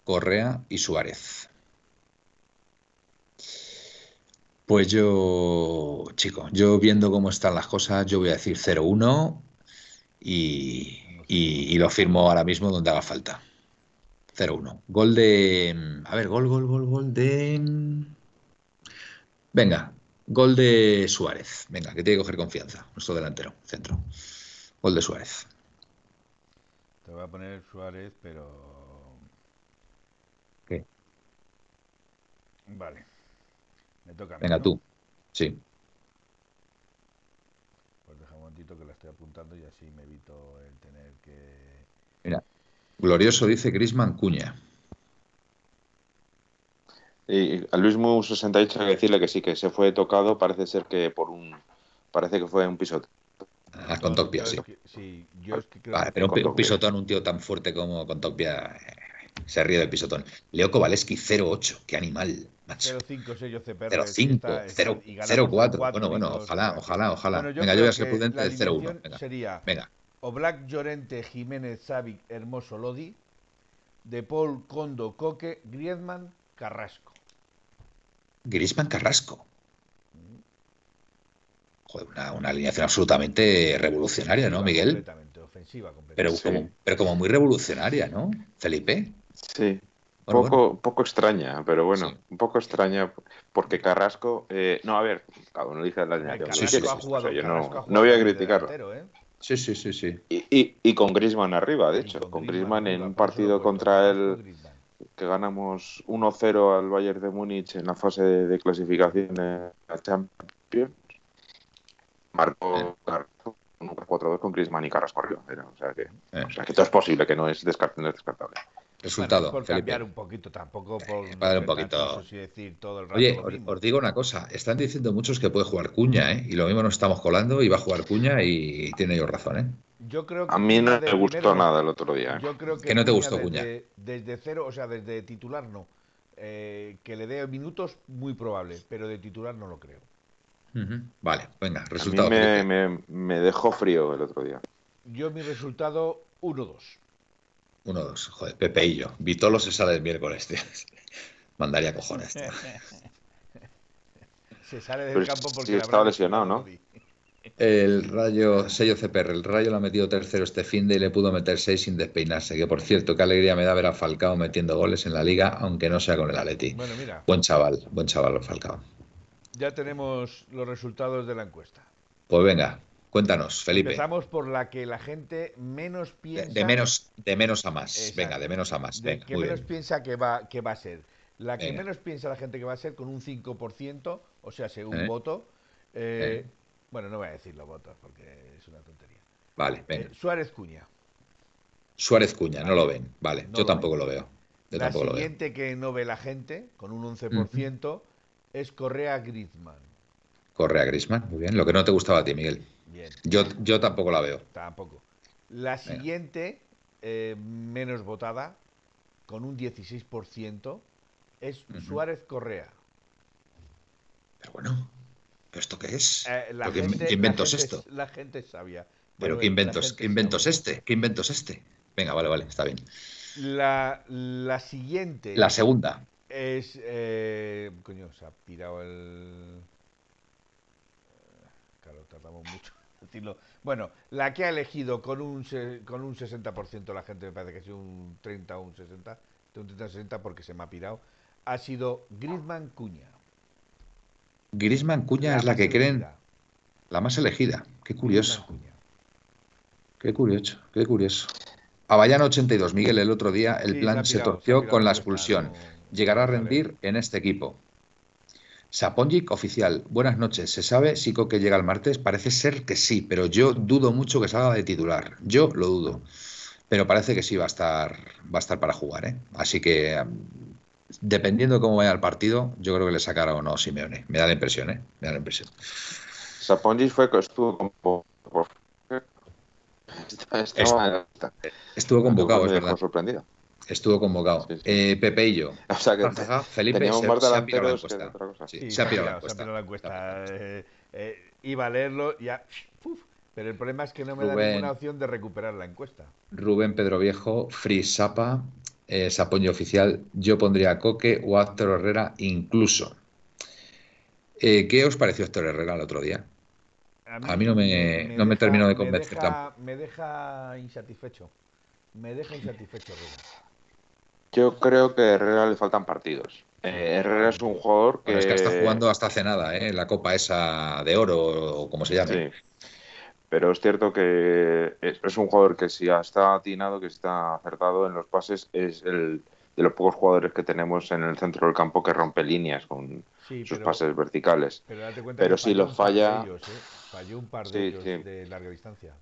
Correa y Suárez. Pues yo, chico, yo viendo cómo están las cosas, yo voy a decir 0-1 y, lo firmo ahora mismo donde haga falta. 0-1. Gol de... A ver, gol, gol, gol, gol de... Venga, gol de Suárez. Venga, que tiene que coger confianza. Nuestro delantero, centro. Gol de Suárez.
Te voy a poner Suárez, pero...
¿Qué?
Vale. Me toca.
Venga, tú. Sí.
Pues deja un momentito que la estoy apuntando y así me evito el tener que.
Mira, glorioso dice Grisman Cuña.
Y a Luis Mu 68 hay que decirle que sí, que se fue tocado, parece ser que por un. Parece que fue un pisotón.
Ah, con Tocpia, sí.
sí, yo es que creo
vale, pero un, pisotón, un tío tan fuerte como con Tocpia, eh, se ríe del pisotón. Leo Kowaleski 08, qué animal.
0,5 sello CPR.
0,5, 0,4. Bueno, bueno, ojalá, ojalá, ojalá. venga, yo voy a ser prudente del 0,1. Venga.
Sería
venga.
Oblak Llorente, Jiménez, Savic, Hermoso, Lodi. De Paul, Condo, Coque, Griezmann, Carrasco.
Griezmann, Carrasco. Joder, una, una, alineación absolutamente revolucionaria, ¿no, Miguel?
Completamente, ofensiva. Completamente.
Pero, como, pero como muy revolucionaria, ¿no, Felipe?
Sí, poco, poco extraña, pero bueno, un poco extraña porque Carrasco. Eh, no, a ver, cada uno dice la no, voy a criticarlo.
¿eh? Sí, sí, sí, sí.
Y, y, con Grisman arriba, de hecho. Con, Grisman, en un partido contra él que ganamos 1-0 al Bayern de Múnich en la fase de, clasificación de la Champions. Marcó un 4-2 con Grisman y Carrasco arriba. O sea, que, eh. o sea que todo es posible, que no es, descartable. No es descartable.
Resultado.
por cambiar un poquito, tampoco por.
Eh, un poquito. Oye, os, digo una cosa: están diciendo muchos que puede jugar Cuña, ¿eh? Y lo mismo nos estamos colando y va a jugar Cuña y tiene ellos razón, ¿eh?
Yo creo que
a mí no me gustó nada el otro día.
Yo creo
que, no te gustó Cuña.
Desde cero, o sea, desde titular no. Eh, que le dé minutos, muy probable, pero de titular no lo creo.
Vale, venga, resultado.
A mí me, me, me, dejó frío el otro día.
Yo mi resultado 1-2.
Uno, dos. Joder, Pepe y yo. Vitolo se sale el miércoles, tío. [LAUGHS] Mandaría cojones.
se sale del campo porque.
Sí, estaba lesionado, ¿no?
El Rayo, sello CPR, el Rayo lo ha metido tercero este fin de y le pudo meter seis sin despeinarse. Que por cierto, qué alegría me da ver a Falcao metiendo goles en la liga, aunque no sea con el Atleti.
Bueno, mira.
Buen chaval, buen chaval Falcao.
Ya tenemos los resultados de la encuesta.
Pues venga, Cuéntanos, Felipe.
Empezamos por la que la gente menos piensa.
De, menos, de menos a más. Venga, de menos a más. Venga,
que menos piensa que va, que va a ser. La que menos piensa la gente que va a ser con un 5%, o sea, según ¿Eh? voto. Eh, ¿Eh? Bueno, no voy a decir los votos porque es una tontería.
Vale, venga.
Suárez Cuña.
Suárez Cuña, no lo ven. Vale, yo tampoco lo veo.
la siguiente que no ve la gente, con un 11%, es Correa Griezmann.
Correa Griezmann, muy bien. Lo que no te gustaba a ti, Miguel. Yo, yo tampoco la veo.
Tampoco. La siguiente, eh, menos votada, con un 16%, es Suárez Correa.
Pero bueno, esto qué es?
Eh,
¿Qué, invento es esto?
La gente sabia.
¿Pero qué inventos, ¿qué inventos este? ¿Qué inventos este? Venga, vale, vale, está bien.
La, la siguiente.
La segunda.
Es. Eh, coño, se ha pirado el. Claro, tardamos mucho. Bueno, la que ha elegido con un, con un 60%, la gente me parece que ha sido un 30 o un 60, un 30 60 porque se me ha pirado, ha sido Griezmann Cuña.
Griezmann Cuña es la que creen la más elegida. Qué curioso. Qué curioso, qué curioso. Avallano 82, Miguel, el otro día el plan se, torció con la expulsión. Llegará a rendir en este equipo. Saponjic oficial, buenas noches. ¿Se sabe si Coque llega el martes? Parece ser que sí, pero yo dudo mucho que salga de titular. Yo lo dudo. Pero parece que sí va a estar, va a estar para jugar, ¿eh? Así que dependiendo de cómo vaya el partido, yo creo que le sacará o no Simeone. Me da la impresión, ¿eh? Me da la impresión.
Saponjic fue estuvo
Estuvo convocado, es verdad.
sorprendido.
Estuvo convocado. Eh, Pepe y yo.
O sea que
Felipe se,
más
se, ha pirado
la
encuesta.
Sí,
se ha pirado
la encuesta. Eh, eh, iba a leerlo ya. Uf, pero el problema es que no me
Rubén.
da ninguna opción de recuperar la encuesta.
Rubén Pedro Viejo, Free Sapa, eh, Sapoño Oficial. Yo pondría a Coque o a Héctor Herrera incluso. Eh, ¿Qué os pareció Héctor Herrera el otro día? A mí no me, no me terminó de convencer
me deja,
tampoco.
me deja insatisfecho. Me deja insatisfecho, Herrera.
Yo creo que a Herrera le faltan partidos. Eh, Herrera es un jugador que.
Bueno, es que está jugando hasta hace nada, ¿eh? La copa esa de oro, o como se llame.
Sí. Pero es cierto que es, un jugador que si está atinado, que está acertado en los pases, es el de los pocos jugadores que tenemos en el centro del campo que rompe líneas con
Sí,
sus
pero-
pases verticales.
Pero, date cuenta
Pero
que
si
falló
los
un par de
falla-
ellos, ¿eh? Falló un par de
Sí,
ellos
sí.
de larga distancia.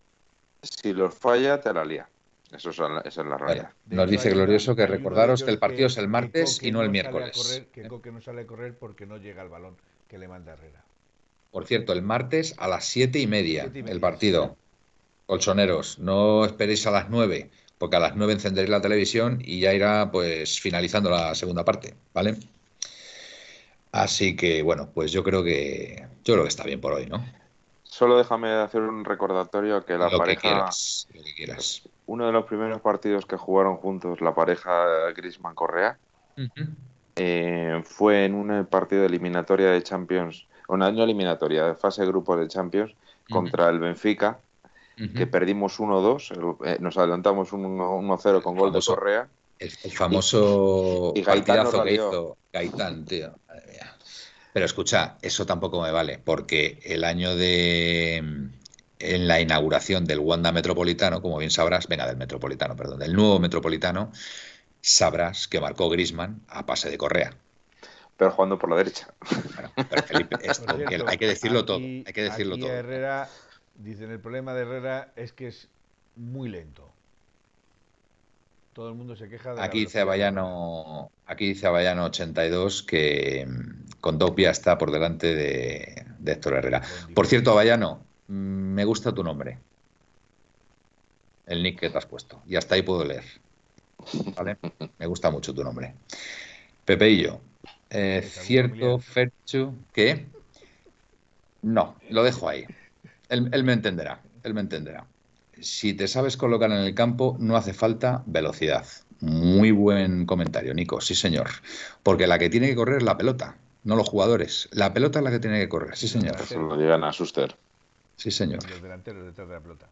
Si los falla, te la lía. Eso es la, esa es la realidad.
Nos dice Glorioso que recordaros que el partido es el
que
martes y no el miércoles.
correr, que
¿eh?
Coque no sale a correr porque no llega el balón que le manda Herrera.
Por cierto, el martes a las siete y media
Siete y media,
el partido. Colchoneros, no esperéis a las nueve, porque a las nueve encenderéis la televisión y ya irá pues finalizando la segunda parte, ¿vale? Así que bueno, pues yo creo que yo creo que está bien por hoy, ¿no?
Solo déjame hacer un recordatorio que la
lo que
pareja,
quieras, lo que quieras.
Uno de los primeros partidos que jugaron juntos, la pareja Grisman Correa, eh, fue en un partido de eliminatoria de Champions, una no eliminatoria, de fase de grupos de Champions, contra el Benfica, que perdimos 1-2, el- eh, nos adelantamos un 1-0 con gol de. Correa.
El, famoso [LAUGHS]
Y- y
partidazo que hizo Gaitán, tío. Madre mía. Pero escucha, eso tampoco me vale, porque el año de en la inauguración del Wanda Metropolitano, como bien sabrás, venga, del Metropolitano, perdón, del nuevo Metropolitano, sabrás que marcó Grisman a pase de Correa.
pero jugando por la derecha.
Bueno, pero Felipe, [LAUGHS] esto,
Por cierto,
hay que decirlo
aquí-
todo, hay que decirlo
aquí
todo.
Herrera, dicen, el problema de Herrera es que es muy lento. Todo el mundo se queja de la
Aquí dice. Avellano, aquí dice Avellano 82 que mm, Condopia está por delante de, de Héctor Herrera.
Con
Por cierto, Avellano, mm, me gusta tu nombre. El nick que te has puesto. Y hasta ahí puedo leer. ¿Vale? Me gusta mucho tu nombre. Pepeillo, eh,
¿Es algún
cierto? Ferchu, ¿qué? No, lo dejo ahí. Él, él me entenderá, él me entenderá. Si te sabes colocar en el campo, no hace falta velocidad. Muy buen comentario, Nico, sí señor. Porque la que tiene que correr es la pelota, no los jugadores. La pelota es la que tiene que correr, sí señor.
Eso lo llegan a Suster.
Sí señor.
Los delanteros detrás de la pelota.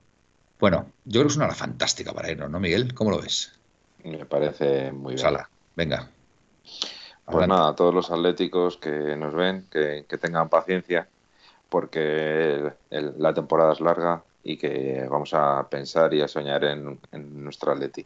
Bueno, yo creo que es una hora fantástica para irnos, ¿no, Miguel? ¿Cómo lo ves?
Me parece muy bien.
Sala, venga.
Pues
Adelante.
nada, a todos los atléticos que nos ven, que, que tengan paciencia, porque el- el- la temporada es larga y que vamos a pensar y a soñar en, en nuestro atleti.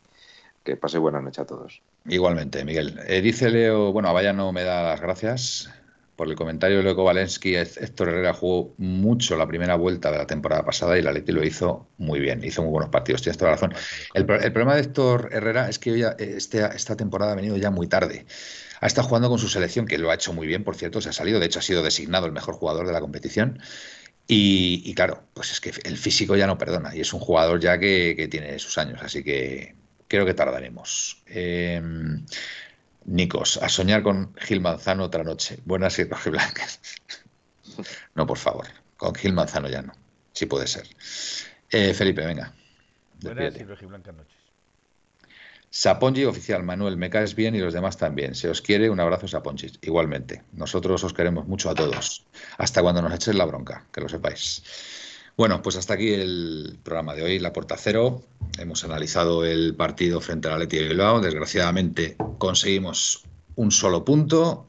Que pase buena noche a todos.
Igualmente, Miguel. Eh, dice Leo, bueno, Vaya no me da las gracias por el comentario de Leo Kovalensky. Héctor Herrera jugó mucho la primera vuelta de la temporada pasada y el Atleti lo hizo muy bien, hizo muy buenos partidos, tienes toda la razón. El, pro- el problema de Héctor Herrera es que hoy, ha- este, esta temporada ha venido ya muy tarde. Ha estado jugando con su selección, que lo ha hecho muy bien, por cierto, se ha salido, de hecho ha sido designado el mejor jugador de la competición. Y, y claro, pues es que el físico ya no perdona y es un jugador ya que, que tiene sus años, así que creo que tardaremos. Eh, Nicos, a soñar con Gil Manzano otra noche. Buenas y rojiblancas. [LAUGHS] No, por favor, con Gil Manzano ya no, si puede ser. Eh, Felipe, venga.
Buenas y rojiblancas noches.
Sapongi oficial, Manuel, me caes bien y los demás también. Se os quiere, un abrazo Sapongi. Igualmente, nosotros os queremos mucho a todos. Hasta cuando nos eches la bronca, que lo sepáis. Bueno, pues hasta aquí el programa de hoy, La Puerta Cero. Hemos analizado el partido frente al Atleti de Bilbao. Desgraciadamente conseguimos un solo punto.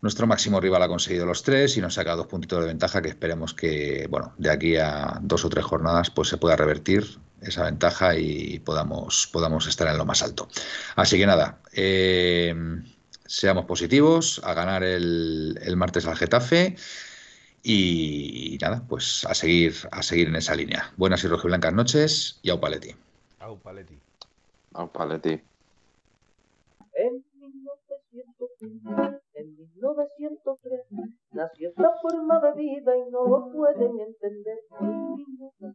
Nuestro máximo rival ha conseguido los tres y nos saca dos puntitos de ventaja que esperemos que, bueno, de aquí a dos o tres jornadas pues se pueda revertir esa ventaja y podamos, podamos estar en lo más alto. Así que nada, eh, seamos positivos a ganar el martes al Getafe y, nada, pues a seguir, a seguir en esa línea. Buenas y rojiblancas noches y au paleti.
Au, Paletti.
Au, Paletti.
En 1901, en 1903, nació esta forma de vida y no lo pueden entender. En